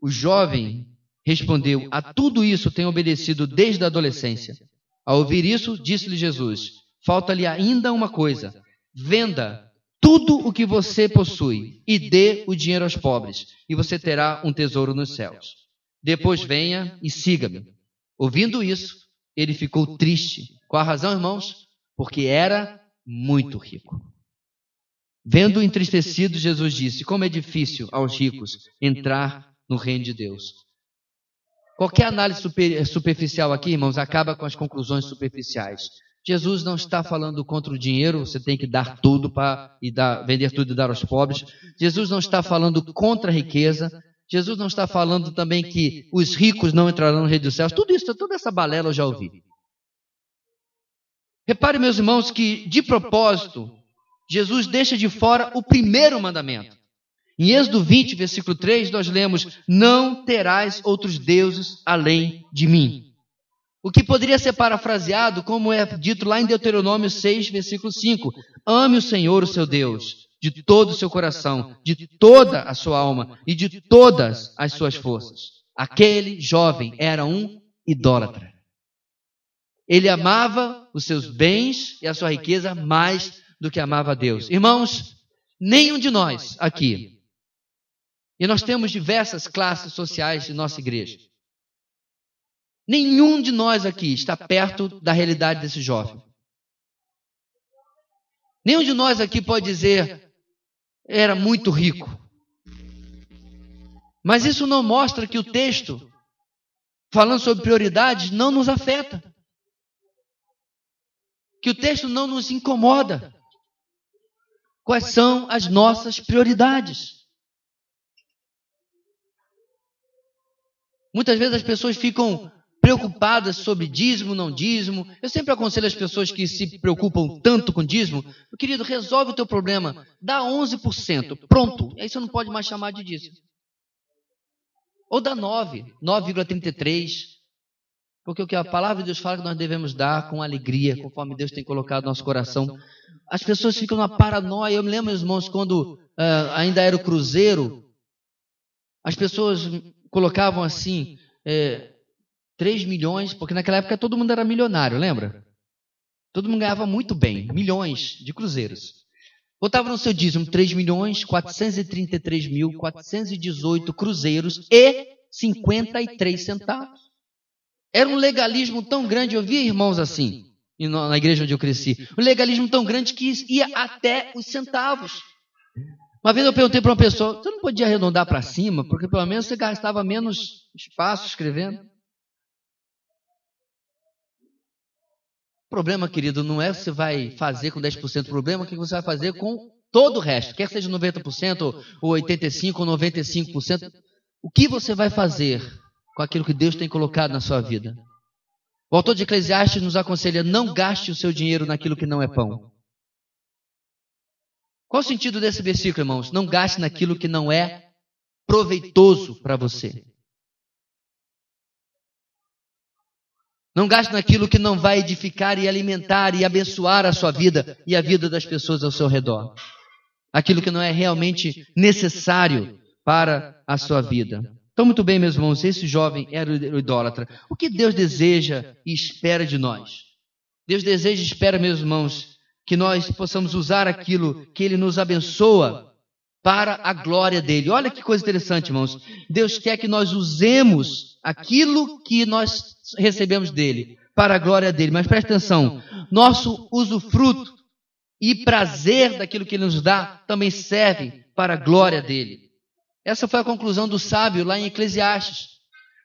o jovem respondeu: A tudo isso tem obedecido desde a adolescência. Ao ouvir isso, disse-lhe Jesus: Falta-lhe ainda uma coisa. Venda tudo o que você possui e dê o dinheiro aos pobres, e você terá um tesouro nos céus. Depois venha e siga-me. Ouvindo isso, ele ficou triste. Qual a razão, irmãos? Porque era muito rico. Vendo entristecido, Jesus disse: Como é difícil aos ricos entrar no reino de Deus. Qualquer análise super, superficial aqui, irmãos, acaba com as conclusões superficiais. Jesus não está falando contra o dinheiro, você tem que dar tudo para e dar, vender tudo e dar aos pobres. Jesus não está falando contra a riqueza. Jesus não está falando também que os ricos não entrarão no reino dos céus. Tudo isso, toda essa balela eu já ouvi. Repare, meus irmãos, que de propósito, Jesus deixa de fora o primeiro mandamento. Em Êxodo 20, versículo 3, nós lemos: Não terás outros deuses além de mim. O que poderia ser parafraseado como é dito lá em Deuteronômio 6, versículo 5: Ame o Senhor, o seu Deus, de todo o seu coração, de toda a sua alma e de todas as suas forças. Aquele jovem era um idólatra. Ele amava os seus bens e a sua riqueza mais do que amava a Deus. Irmãos, nenhum de nós aqui, e nós temos diversas classes sociais de nossa igreja, Nenhum de nós aqui está perto da realidade desse jovem. Nenhum de nós aqui pode dizer era muito rico. Mas isso não mostra que o texto, falando sobre prioridades, não nos afeta. que o texto não nos incomoda. Quais são as nossas prioridades? Muitas vezes as pessoas ficam preocupadas sobre dízimo, não dízimo. Eu sempre aconselho as pessoas que se preocupam tanto com dízimo, meu querido, resolve o teu problema, dá 11%, pronto. Aí você não pode mais chamar de dízimo. Ou dá 9, 9,33. Porque o que a palavra de Deus fala que nós devemos dar com alegria, conforme Deus tem colocado no nosso coração. As pessoas ficam numa paranoia. Eu me lembro, meus irmãos, quando uh, ainda era o cruzeiro, as pessoas colocavam assim, é, 3 milhões, porque naquela época todo mundo era milionário, lembra? Todo mundo ganhava muito bem, milhões de cruzeiros. Botava no seu dízimo 3 milhões 433 mil 418 cruzeiros e 53 centavos. Era um legalismo tão grande, eu via irmãos assim, na igreja onde eu cresci. Um legalismo tão grande que ia até os centavos. Uma vez eu perguntei para uma pessoa: você não podia arredondar para cima, porque pelo menos você gastava menos espaço escrevendo? O problema, querido, não é que você vai fazer com 10%, o problema é o que você vai fazer com todo o resto, quer que seja 90%, ou 85%, ou 95%. O que você vai fazer com aquilo que Deus tem colocado na sua vida? O autor de Eclesiastes nos aconselha: não gaste o seu dinheiro naquilo que não é pão. Qual o sentido desse versículo, irmãos? Não gaste naquilo que não é proveitoso para você. Não gaste naquilo que não vai edificar e alimentar e abençoar a sua vida e a vida das pessoas ao seu redor. Aquilo que não é realmente necessário para a sua vida. Então, muito bem, meus irmãos, esse jovem era o idólatra. O que Deus deseja e espera de nós? Deus deseja e espera, meus irmãos, que nós possamos usar aquilo que Ele nos abençoa para a glória dele. Olha que coisa interessante, irmãos. Deus quer que nós usemos aquilo que nós recebemos dele, para a glória dele. Mas preste atenção: nosso usufruto e prazer daquilo que ele nos dá também servem para a glória dele. Essa foi a conclusão do sábio lá em Eclesiastes.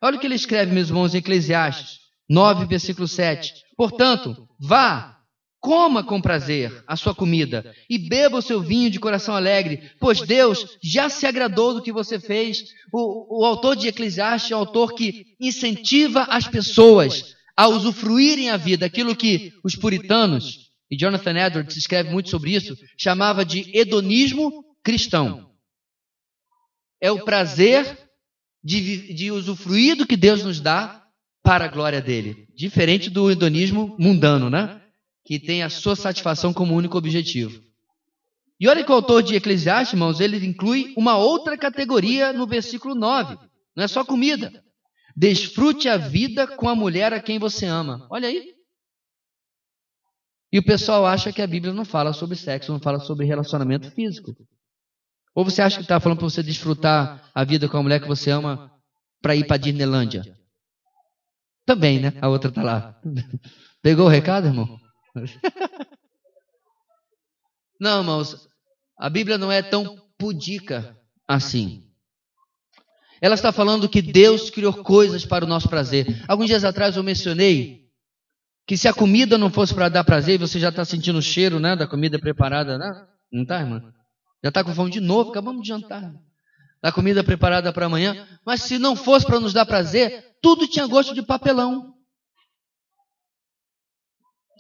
Olha o que ele escreve, meus irmãos, em Eclesiastes 9, versículo 7. Portanto, vá, coma com prazer a sua comida e beba o seu vinho de coração alegre, pois Deus já se agradou do que você fez. O, o autor de Eclesiastes é o autor que incentiva as pessoas a usufruírem a vida, aquilo que os puritanos, e Jonathan Edwards escreve muito sobre isso, chamava de hedonismo cristão. É o prazer de, de usufruir do que Deus nos dá para a glória dele. Diferente do hedonismo mundano, né? Que tem a sua satisfação como único objetivo. E olha que o autor de Eclesiastes, irmãos, ele inclui uma outra categoria no versículo 9. Não é só comida. Desfrute a vida com a mulher a quem você ama. Olha aí. E o pessoal acha que a Bíblia não fala sobre sexo, não fala sobre relacionamento físico. Ou você acha que está falando para você desfrutar a vida com a mulher que você ama para ir para a Disneylândia? Também, né? A outra está lá. Pegou o recado, irmão? Não, irmãos, a Bíblia não é tão pudica assim. Ela está falando que Deus criou coisas para o nosso prazer. Alguns dias atrás eu mencionei que se a comida não fosse para dar prazer, você já está sentindo o cheiro né, da comida preparada, né? Não está, irmã? Já está com fome de novo, acabamos de jantar. Da comida preparada para amanhã. Mas se não fosse para nos dar prazer, tudo tinha gosto de papelão.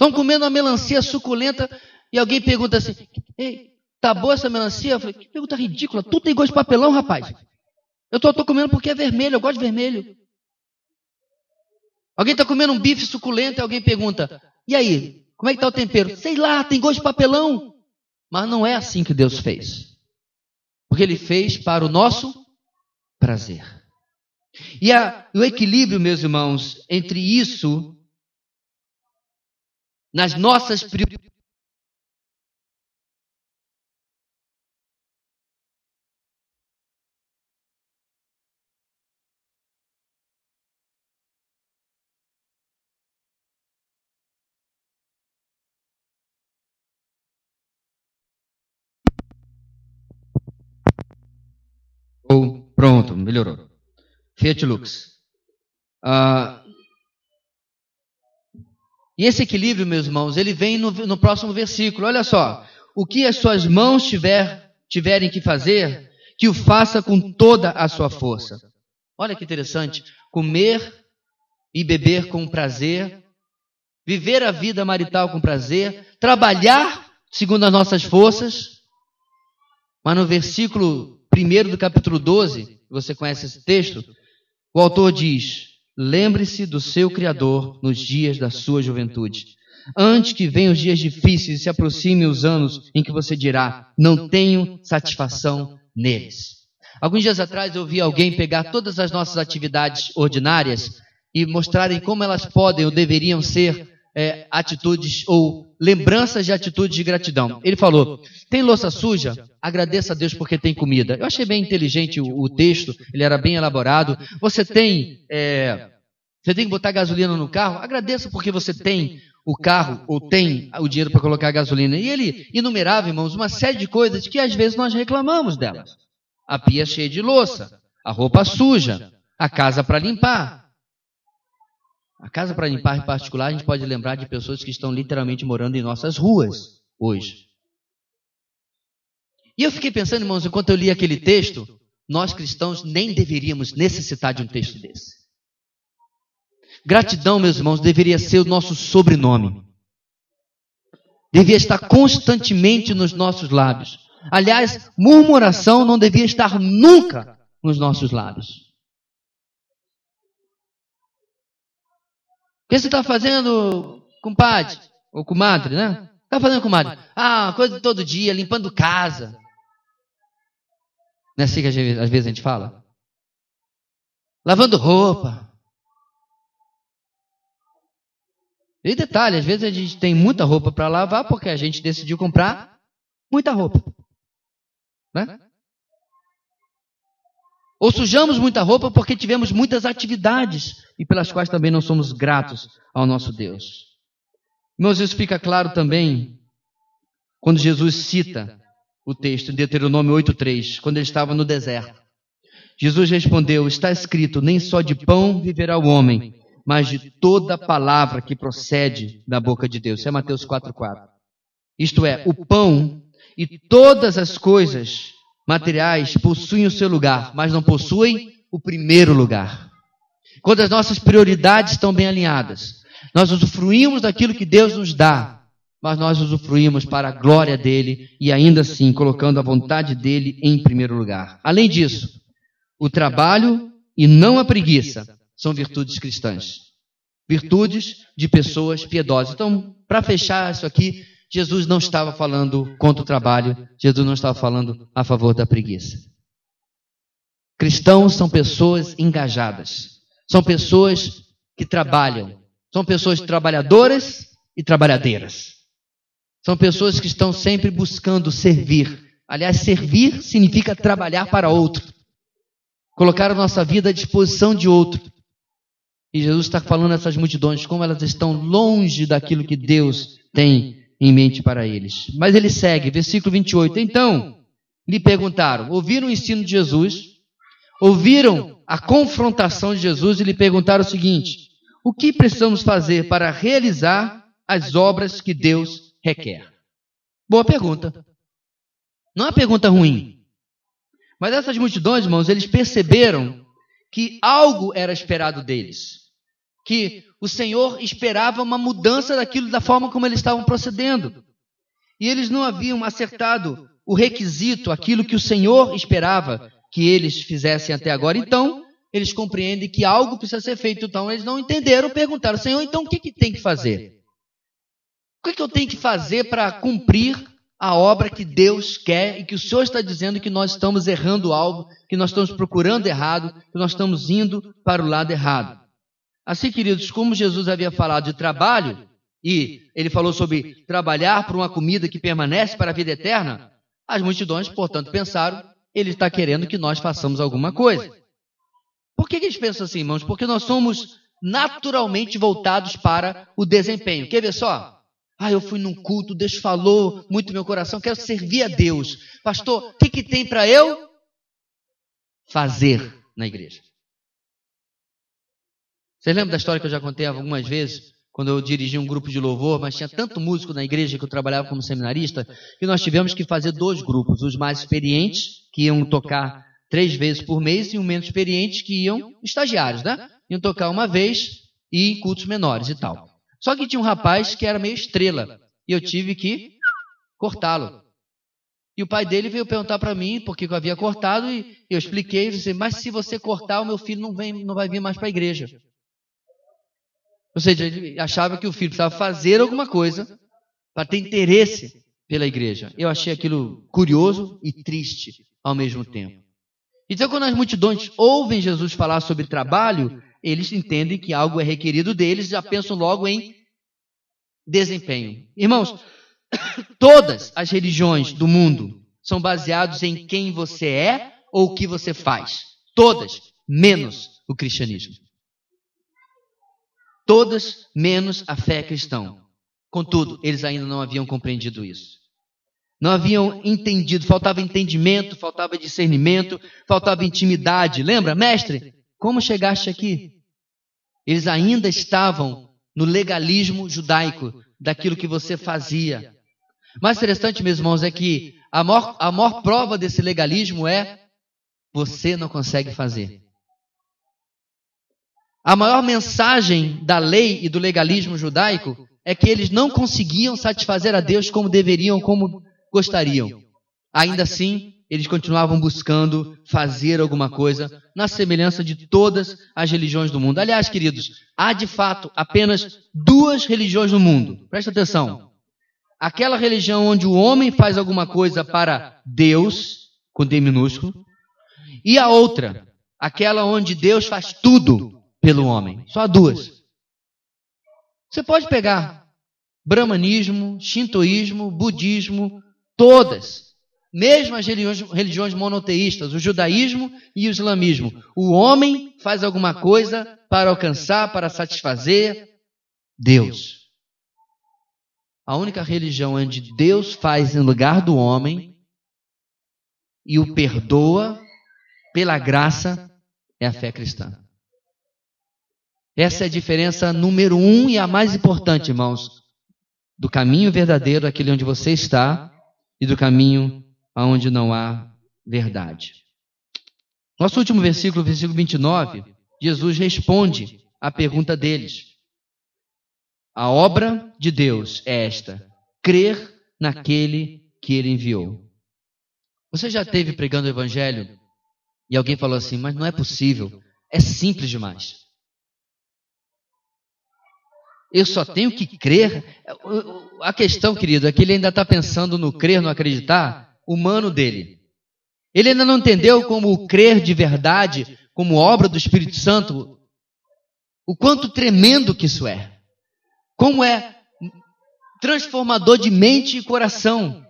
Estão comendo uma melancia suculenta e alguém pergunta assim: Ei, tá boa essa melancia? Eu falei: Que pergunta ridícula. Tu tem gosto de papelão, rapaz? Eu tô, tô comendo porque é vermelho, eu gosto de vermelho. Alguém está comendo um bife suculento e alguém pergunta: E aí, como é que está o tempero? Sei lá, tem gosto de papelão. Mas não é assim que Deus fez. Porque Ele fez para o nosso prazer. E a, o equilíbrio, meus irmãos, entre isso nas nossas prioridades. Pronto, melhorou. Fiat Lux. Uh, E esse equilíbrio, meus irmãos, ele vem no, no próximo versículo. Olha só. O que as suas mãos tiver, tiverem que fazer, que o faça com toda a sua força. Olha que interessante. Comer e beber com prazer, viver a vida marital com prazer, trabalhar segundo as nossas forças. Mas no versículo 1 do capítulo 12, você conhece esse texto, o autor diz: Lembre-se do seu Criador nos dias da sua juventude. Antes que venham os dias difíceis e se aproximem os anos em que você dirá: Não tenho satisfação neles. Alguns dias atrás eu vi alguém pegar todas as nossas atividades ordinárias e mostrarem como elas podem ou deveriam ser é, atitudes ou lembranças de atitudes de gratidão. Ele falou: tem louça suja? Agradeça a Deus porque tem comida. Eu achei bem inteligente o, o texto, ele era bem elaborado. Você tem, é, você tem que botar gasolina no carro? Agradeça porque você tem o carro ou tem o dinheiro para colocar gasolina. E ele enumerava, irmãos, uma série de coisas que às vezes nós reclamamos delas. A pia cheia de louça, a roupa suja, a casa para limpar, a casa para limpar em particular, a gente pode lembrar de pessoas que estão literalmente morando em nossas ruas hoje. E eu fiquei pensando, irmãos, enquanto eu li aquele texto, nós cristãos nem deveríamos necessitar de um texto desse. Gratidão, meus irmãos, deveria ser o nosso sobrenome. Devia estar constantemente nos nossos lábios. Aliás, murmuração não devia estar nunca nos nossos lábios. Que você está fazendo, compadre? Ou comadre, né? Está fazendo, comadre? Ah, coisa todo dia, limpando casa. Não é assim que às vezes a gente fala? Lavando roupa. E detalhe, às vezes a gente tem muita roupa para lavar porque a gente decidiu comprar muita roupa. Né? Ou sujamos muita roupa porque tivemos muitas atividades e pelas quais também não somos gratos ao nosso Deus. Irmãos, isso fica claro também quando Jesus cita o texto em Deuteronômio 8,3, quando ele estava no deserto. Jesus respondeu: Está escrito, nem só de pão viverá o homem, mas de toda palavra que procede da boca de Deus. Isso é Mateus 4,4. Isto é, o pão e todas as coisas materiais possuem o seu lugar, mas não possuem o primeiro lugar. Quando as nossas prioridades estão bem alinhadas, nós usufruímos daquilo que Deus nos dá, mas nós usufruímos para a glória dele e ainda assim colocando a vontade dele em primeiro lugar. Além disso, o trabalho e não a preguiça são virtudes cristãs. Virtudes de pessoas piedosas. Então, para fechar isso aqui, Jesus não estava falando contra o trabalho, Jesus não estava falando a favor da preguiça. Cristãos são pessoas engajadas, são pessoas que trabalham, são pessoas trabalhadoras e trabalhadeiras. São pessoas que estão sempre buscando servir. Aliás, servir significa trabalhar para outro, colocar a nossa vida à disposição de outro. E Jesus está falando a essas multidões como elas estão longe daquilo que Deus tem em mente para eles. Mas ele segue, versículo 28. Então, lhe perguntaram: ouviram o ensino de Jesus? Ouviram a confrontação de Jesus e lhe perguntaram o seguinte: o que precisamos fazer para realizar as obras que Deus requer? Boa pergunta. Não é uma pergunta ruim. Mas essas multidões, irmãos, eles perceberam que algo era esperado deles que o Senhor esperava uma mudança daquilo da forma como eles estavam procedendo. E eles não haviam acertado o requisito, aquilo que o Senhor esperava que eles fizessem até agora. Então, eles compreendem que algo precisa ser feito. Então, eles não entenderam, perguntaram: Senhor, então o que, que tem que fazer? O que, que eu tenho que fazer para cumprir a obra que Deus quer e que o Senhor está dizendo que nós estamos errando algo, que nós estamos procurando errado, que nós estamos indo para o lado errado? Assim, queridos, como Jesus havia falado de trabalho, e ele falou sobre trabalhar por uma comida que permanece para a vida eterna, as multidões, portanto, pensaram, ele está querendo que nós façamos alguma coisa. Por que, eles pensam assim, irmãos? Porque nós somos naturalmente voltados para o desempenho. Quer ver só? Ah, eu fui num culto, Deus falou muito meu coração, quero servir a Deus. Pastor, o que, que tem para eu fazer na igreja? Você lembra da história que eu já contei algumas vezes quando eu dirigi um grupo de louvor, mas tinha tanto músico na igreja que eu trabalhava como seminarista, que nós tivemos que fazer dois grupos, os mais experientes, que iam tocar três vezes por mês, e os menos experientes, que iam, estagiários, né? Iam tocar uma vez e em cultos menores e tal. Só que tinha um rapaz que era meio estrela, e eu tive que cortá-lo. E o pai dele veio perguntar para mim por que eu havia cortado, e eu expliquei, e disse, mas se você cortar, o meu filho não, vem, não vai vir mais para a igreja. Ou seja, ele achava que o filho precisava fazer alguma coisa para ter interesse pela igreja. Eu achei aquilo curioso e triste ao mesmo tempo. Então, quando as multidões ouvem Jesus falar sobre trabalho, eles entendem que algo é requerido deles e já pensam logo em desempenho. Irmãos, todas as religiões do mundo são baseadas em quem você é ou o que você faz. Todas, menos o cristianismo. Todas menos a fé cristã. Contudo, eles ainda não haviam compreendido isso. Não haviam entendido, faltava entendimento, faltava discernimento, faltava intimidade. Lembra, mestre? Como chegaste aqui? Eles ainda estavam no legalismo judaico daquilo que você fazia. Mais interessante, meus irmãos, é que a maior, a maior prova desse legalismo é você não consegue fazer. A maior mensagem da lei e do legalismo judaico é que eles não conseguiam satisfazer a Deus como deveriam, como gostariam. Ainda assim, eles continuavam buscando fazer alguma coisa na semelhança de todas as religiões do mundo. Aliás, queridos, há de fato apenas duas religiões no mundo. Presta atenção. Aquela religião onde o homem faz alguma coisa para Deus, com D minúsculo, e a outra, aquela onde Deus faz tudo pelo homem. Só duas. Você pode pegar brahmanismo, shintoísmo, budismo, todas. Mesmo as religiões, religiões monoteístas, o judaísmo e o islamismo. O homem faz alguma coisa para alcançar, para satisfazer Deus. A única religião onde Deus faz em lugar do homem e o perdoa pela graça é a fé cristã. Essa é a diferença número um e a mais importante, irmãos, do caminho verdadeiro, aquele onde você está, e do caminho aonde não há verdade. Nosso último versículo, versículo 29, Jesus responde à pergunta deles. A obra de Deus é esta: crer naquele que ele enviou. Você já esteve pregando o evangelho e alguém falou assim, mas não é possível, é simples demais. Eu só tenho que crer. A questão, querido, é que ele ainda está pensando no crer, no acreditar humano dele. Ele ainda não entendeu como o crer de verdade, como obra do Espírito Santo, o quanto tremendo que isso é. Como é transformador de mente e coração.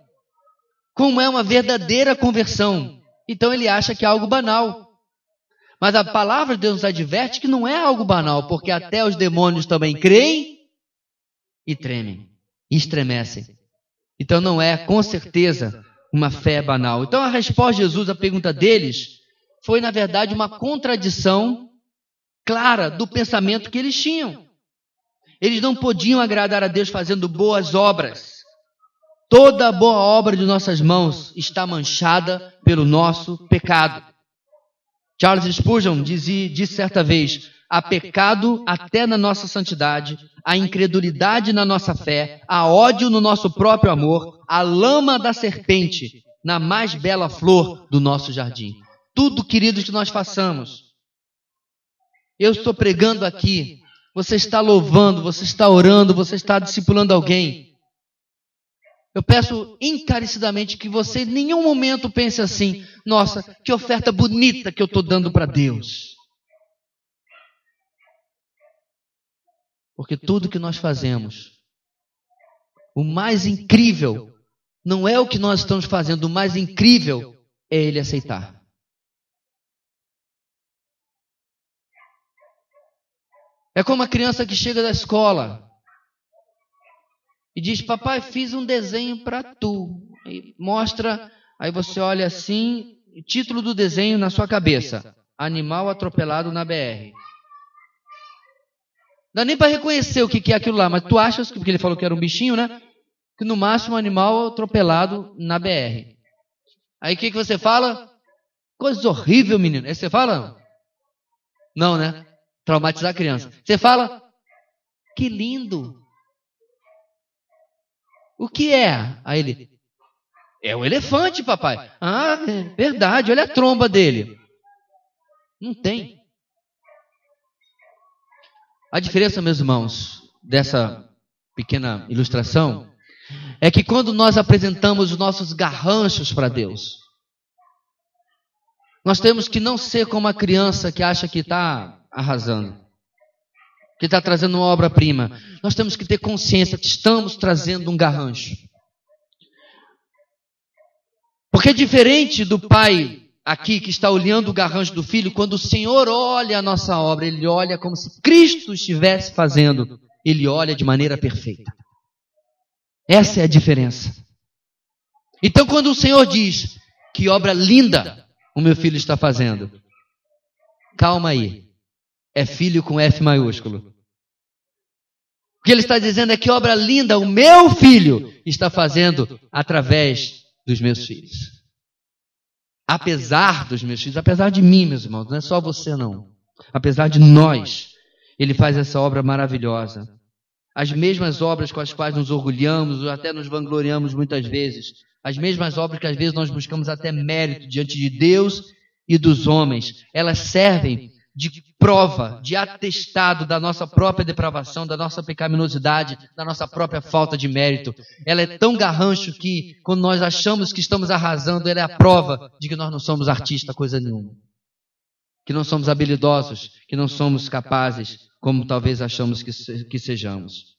Como é uma verdadeira conversão. Então ele acha que é algo banal. Mas a palavra de Deus nos adverte que não é algo banal, porque até os demônios também creem e tremem, e estremecem. Então não é, com certeza, uma fé banal. Então a resposta de Jesus à pergunta deles foi, na verdade, uma contradição clara do pensamento que eles tinham. Eles não podiam agradar a Deus fazendo boas obras. Toda boa obra de nossas mãos está manchada pelo nosso pecado. Charles Spurgeon disse, disse certa vez: há pecado até na nossa santidade, há incredulidade na nossa fé, há ódio no nosso próprio amor, há lama da serpente na mais bela flor do nosso jardim. Tudo, queridos, que nós façamos. Eu estou pregando aqui, você está louvando, você está orando, você está discipulando alguém. Eu peço encarecidamente que você em nenhum momento pense assim: nossa, que oferta bonita que eu estou dando para Deus. Porque tudo que nós fazemos, o mais incrível, não é o que nós estamos fazendo, o mais incrível é Ele aceitar. É como a criança que chega da escola e diz: Papai, fiz um desenho para tu. E mostra, aí você olha assim, título do desenho na sua cabeça: Animal atropelado na BR. Dá nem para reconhecer o que é aquilo lá, mas tu achas, porque ele falou que era um bichinho, né? Que no máximo um animal atropelado na BR. Aí o que, que você fala? Coisa horrível, menino. Aí você fala? Não, né? Traumatizar a criança. Você fala? Que lindo. O que é? Aí ele, é o elefante, papai. Ah, verdade, olha a tromba dele. Não tem. A diferença, meus irmãos, dessa pequena ilustração é que quando nós apresentamos os nossos garranchos para Deus, nós temos que não ser como a criança que acha que está arrasando, que está trazendo uma obra-prima. Nós temos que ter consciência que estamos trazendo um garrancho. Porque é diferente do pai aqui que está olhando o garrancho do filho, quando o Senhor olha a nossa obra, ele olha como se Cristo estivesse fazendo, ele olha de maneira perfeita. Essa é a diferença. Então, quando o Senhor diz que obra linda o meu filho está fazendo, calma aí, é filho com F maiúsculo. O que ele está dizendo é que obra linda o meu filho está fazendo através dos meus filhos. Apesar dos meus filhos, apesar de mim, meus irmãos, não é só você não. Apesar de nós, ele faz essa obra maravilhosa. As mesmas obras com as quais nos orgulhamos, ou até nos vangloriamos muitas vezes. As mesmas obras que às vezes nós buscamos até mérito diante de Deus e dos homens. Elas servem de prova, de atestado da nossa própria depravação, da nossa pecaminosidade, da nossa própria falta de mérito. Ela é tão garrancho que, quando nós achamos que estamos arrasando, ela é a prova de que nós não somos artista coisa nenhuma. Que não somos habilidosos, que não somos capazes, como talvez achamos que, se, que sejamos.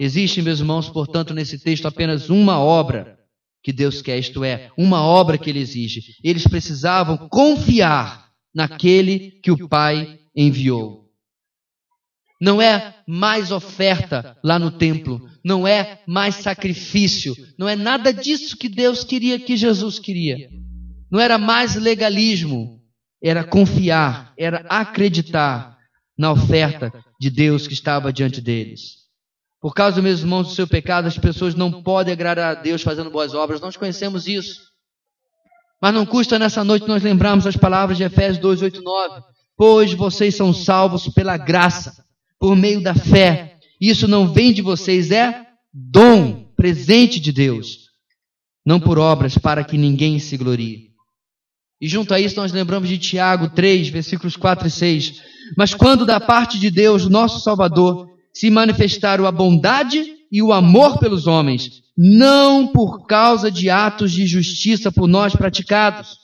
Existe, meus irmãos, portanto, nesse texto apenas uma obra que Deus quer, isto é, uma obra que Ele exige. Eles precisavam confiar naquele que o Pai enviou. Não é mais oferta lá no templo, não é mais sacrifício, não é nada disso que Deus queria, que Jesus queria. Não era mais legalismo, era confiar, era acreditar na oferta de Deus que estava diante deles. Por causa, meus irmãos, do seu pecado, as pessoas não podem agradar a Deus fazendo boas obras. Nós conhecemos isso. Mas não custa nessa noite nós lembrarmos as palavras de Efésios 2, 8, 9. Pois vocês são salvos pela graça, por meio da fé. Isso não vem de vocês, é dom, presente de Deus. Não por obras, para que ninguém se glorie. E junto a isso nós lembramos de Tiago 3, versículos 4 e 6. Mas quando da parte de Deus, nosso Salvador, se manifestaram a bondade e o amor pelos homens, não por causa de atos de justiça por nós praticados,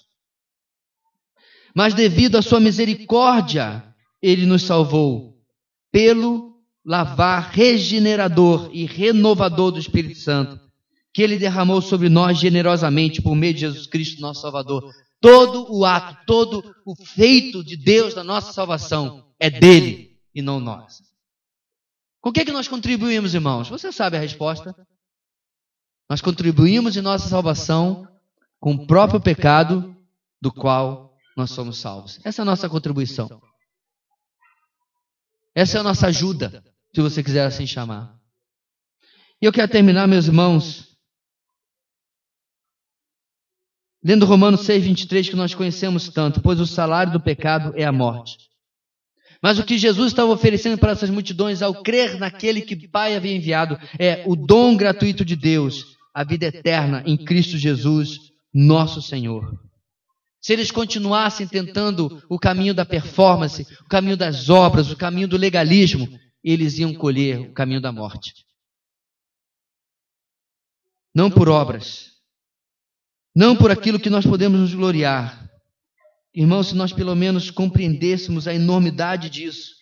mas devido à sua misericórdia, ele nos salvou pelo lavar regenerador e renovador do Espírito Santo, que ele derramou sobre nós generosamente por meio de Jesus Cristo, nosso Salvador. Todo o ato, todo o feito de Deus na nossa salvação é dele e não nós. Com o que, é que nós contribuímos, irmãos? Você sabe a resposta. Nós contribuímos em nossa salvação com o próprio pecado do qual nós somos salvos. Essa é a nossa contribuição. Essa é a nossa ajuda, se você quiser assim chamar. E eu quero terminar, meus irmãos, lendo Romanos 6, 23, que nós conhecemos tanto, pois o salário do pecado é a morte. Mas o que Jesus estava oferecendo para essas multidões ao crer naquele que o Pai havia enviado é o dom gratuito de Deus, a vida eterna em Cristo Jesus, nosso Senhor. Se eles continuassem tentando o caminho da performance, o caminho das obras, o caminho do legalismo, eles iam colher o caminho da morte. Não por obras, não por aquilo que nós podemos nos gloriar, Irmãos, se nós pelo menos compreendêssemos a enormidade disso,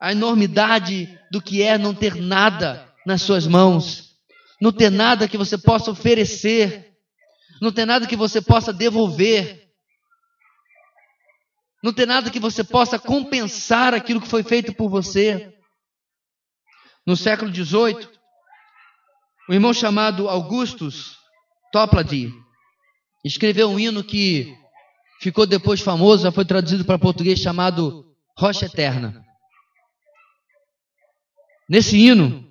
a enormidade do que é não ter nada nas suas mãos, não ter nada que você possa oferecer, não ter nada que você possa devolver, não ter nada que você possa compensar aquilo que foi feito por você. No século XVIII, um irmão chamado Augustus Toplady escreveu um hino que ficou depois famoso, já foi traduzido para português chamado Rocha Eterna. Nesse hino,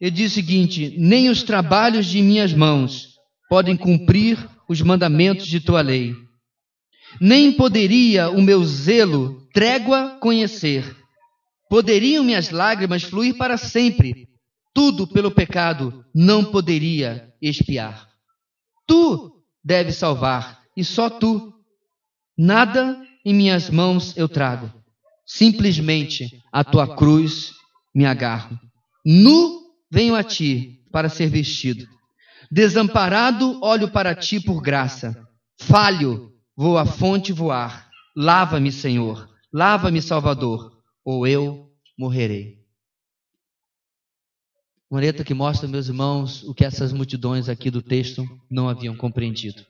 ele diz o seguinte: Nem os trabalhos de minhas mãos podem cumprir os mandamentos de tua lei. Nem poderia o meu zelo trégua conhecer. Poderiam minhas lágrimas fluir para sempre. Tudo pelo pecado não poderia expiar. Tu deves salvar, e só tu. Nada em minhas mãos eu trago. Simplesmente a tua cruz me agarro. Nu venho a ti para ser vestido. Desamparado olho para ti por graça. Falho, vou à fonte voar. Lava-me, Senhor. Lava-me, Salvador, ou eu morrerei. Uma letra que mostra, meus irmãos, o que essas multidões aqui do texto não haviam compreendido.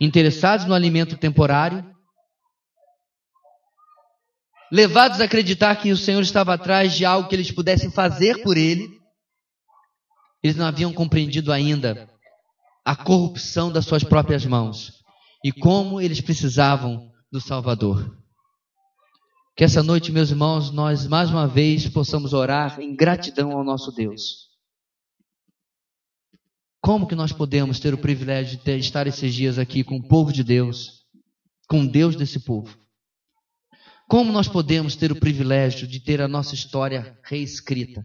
Interessados no alimento temporário, levados a acreditar que o Senhor estava atrás de algo que eles pudessem fazer por ele, eles não haviam compreendido ainda a corrupção das suas próprias mãos e como eles precisavam do Salvador. Que essa noite, meus irmãos, nós mais uma vez possamos orar em gratidão ao nosso Deus. Como que nós podemos ter o privilégio de estar esses dias aqui com o povo de Deus, com Deus desse povo? Como nós podemos ter o privilégio de ter a nossa história reescrita,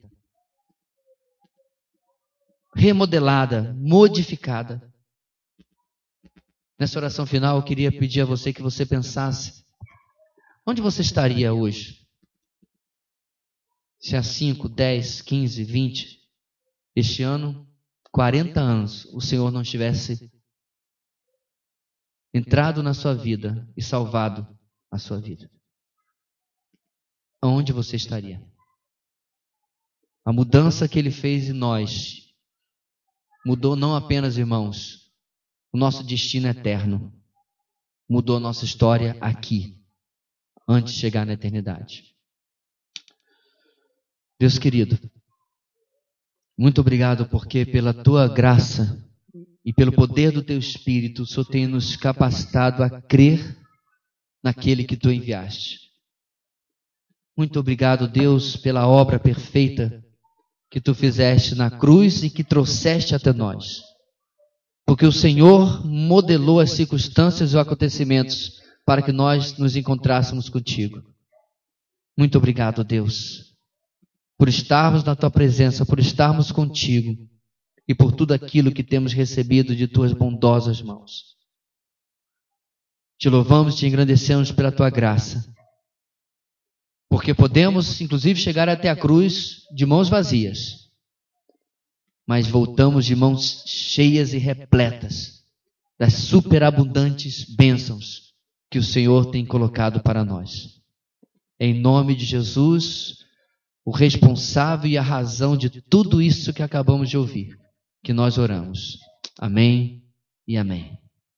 remodelada, modificada? Nessa oração final, eu queria pedir a você que você pensasse: onde você estaria hoje? Se há 5, 10, 15, 20, este ano, 40 anos, o Senhor não tivesse entrado na sua vida e salvado a sua vida aonde você estaria? A mudança que ele fez em nós mudou não apenas, irmãos, o nosso destino eterno, mudou nossa história aqui, antes de chegar na eternidade. Deus querido, muito obrigado porque pela tua graça e pelo poder do teu Espírito, o Senhor tem nos capacitado a crer naquele que tu enviaste. Muito obrigado, Deus, pela obra perfeita que tu fizeste na cruz e que trouxeste até nós. Porque o Senhor modelou as circunstâncias e os acontecimentos para que nós nos encontrássemos contigo. Muito obrigado, Deus, por estarmos na tua presença, por estarmos contigo e por tudo aquilo que temos recebido de tuas bondosas mãos. Te louvamos e te engrandecemos pela tua graça porque podemos, inclusive, chegar até a cruz de mãos vazias, mas voltamos de mãos cheias e repletas das superabundantes bênçãos que o Senhor tem colocado para nós. Em nome de Jesus, o responsável e a razão de tudo isso que acabamos de ouvir, que nós oramos. Amém e amém.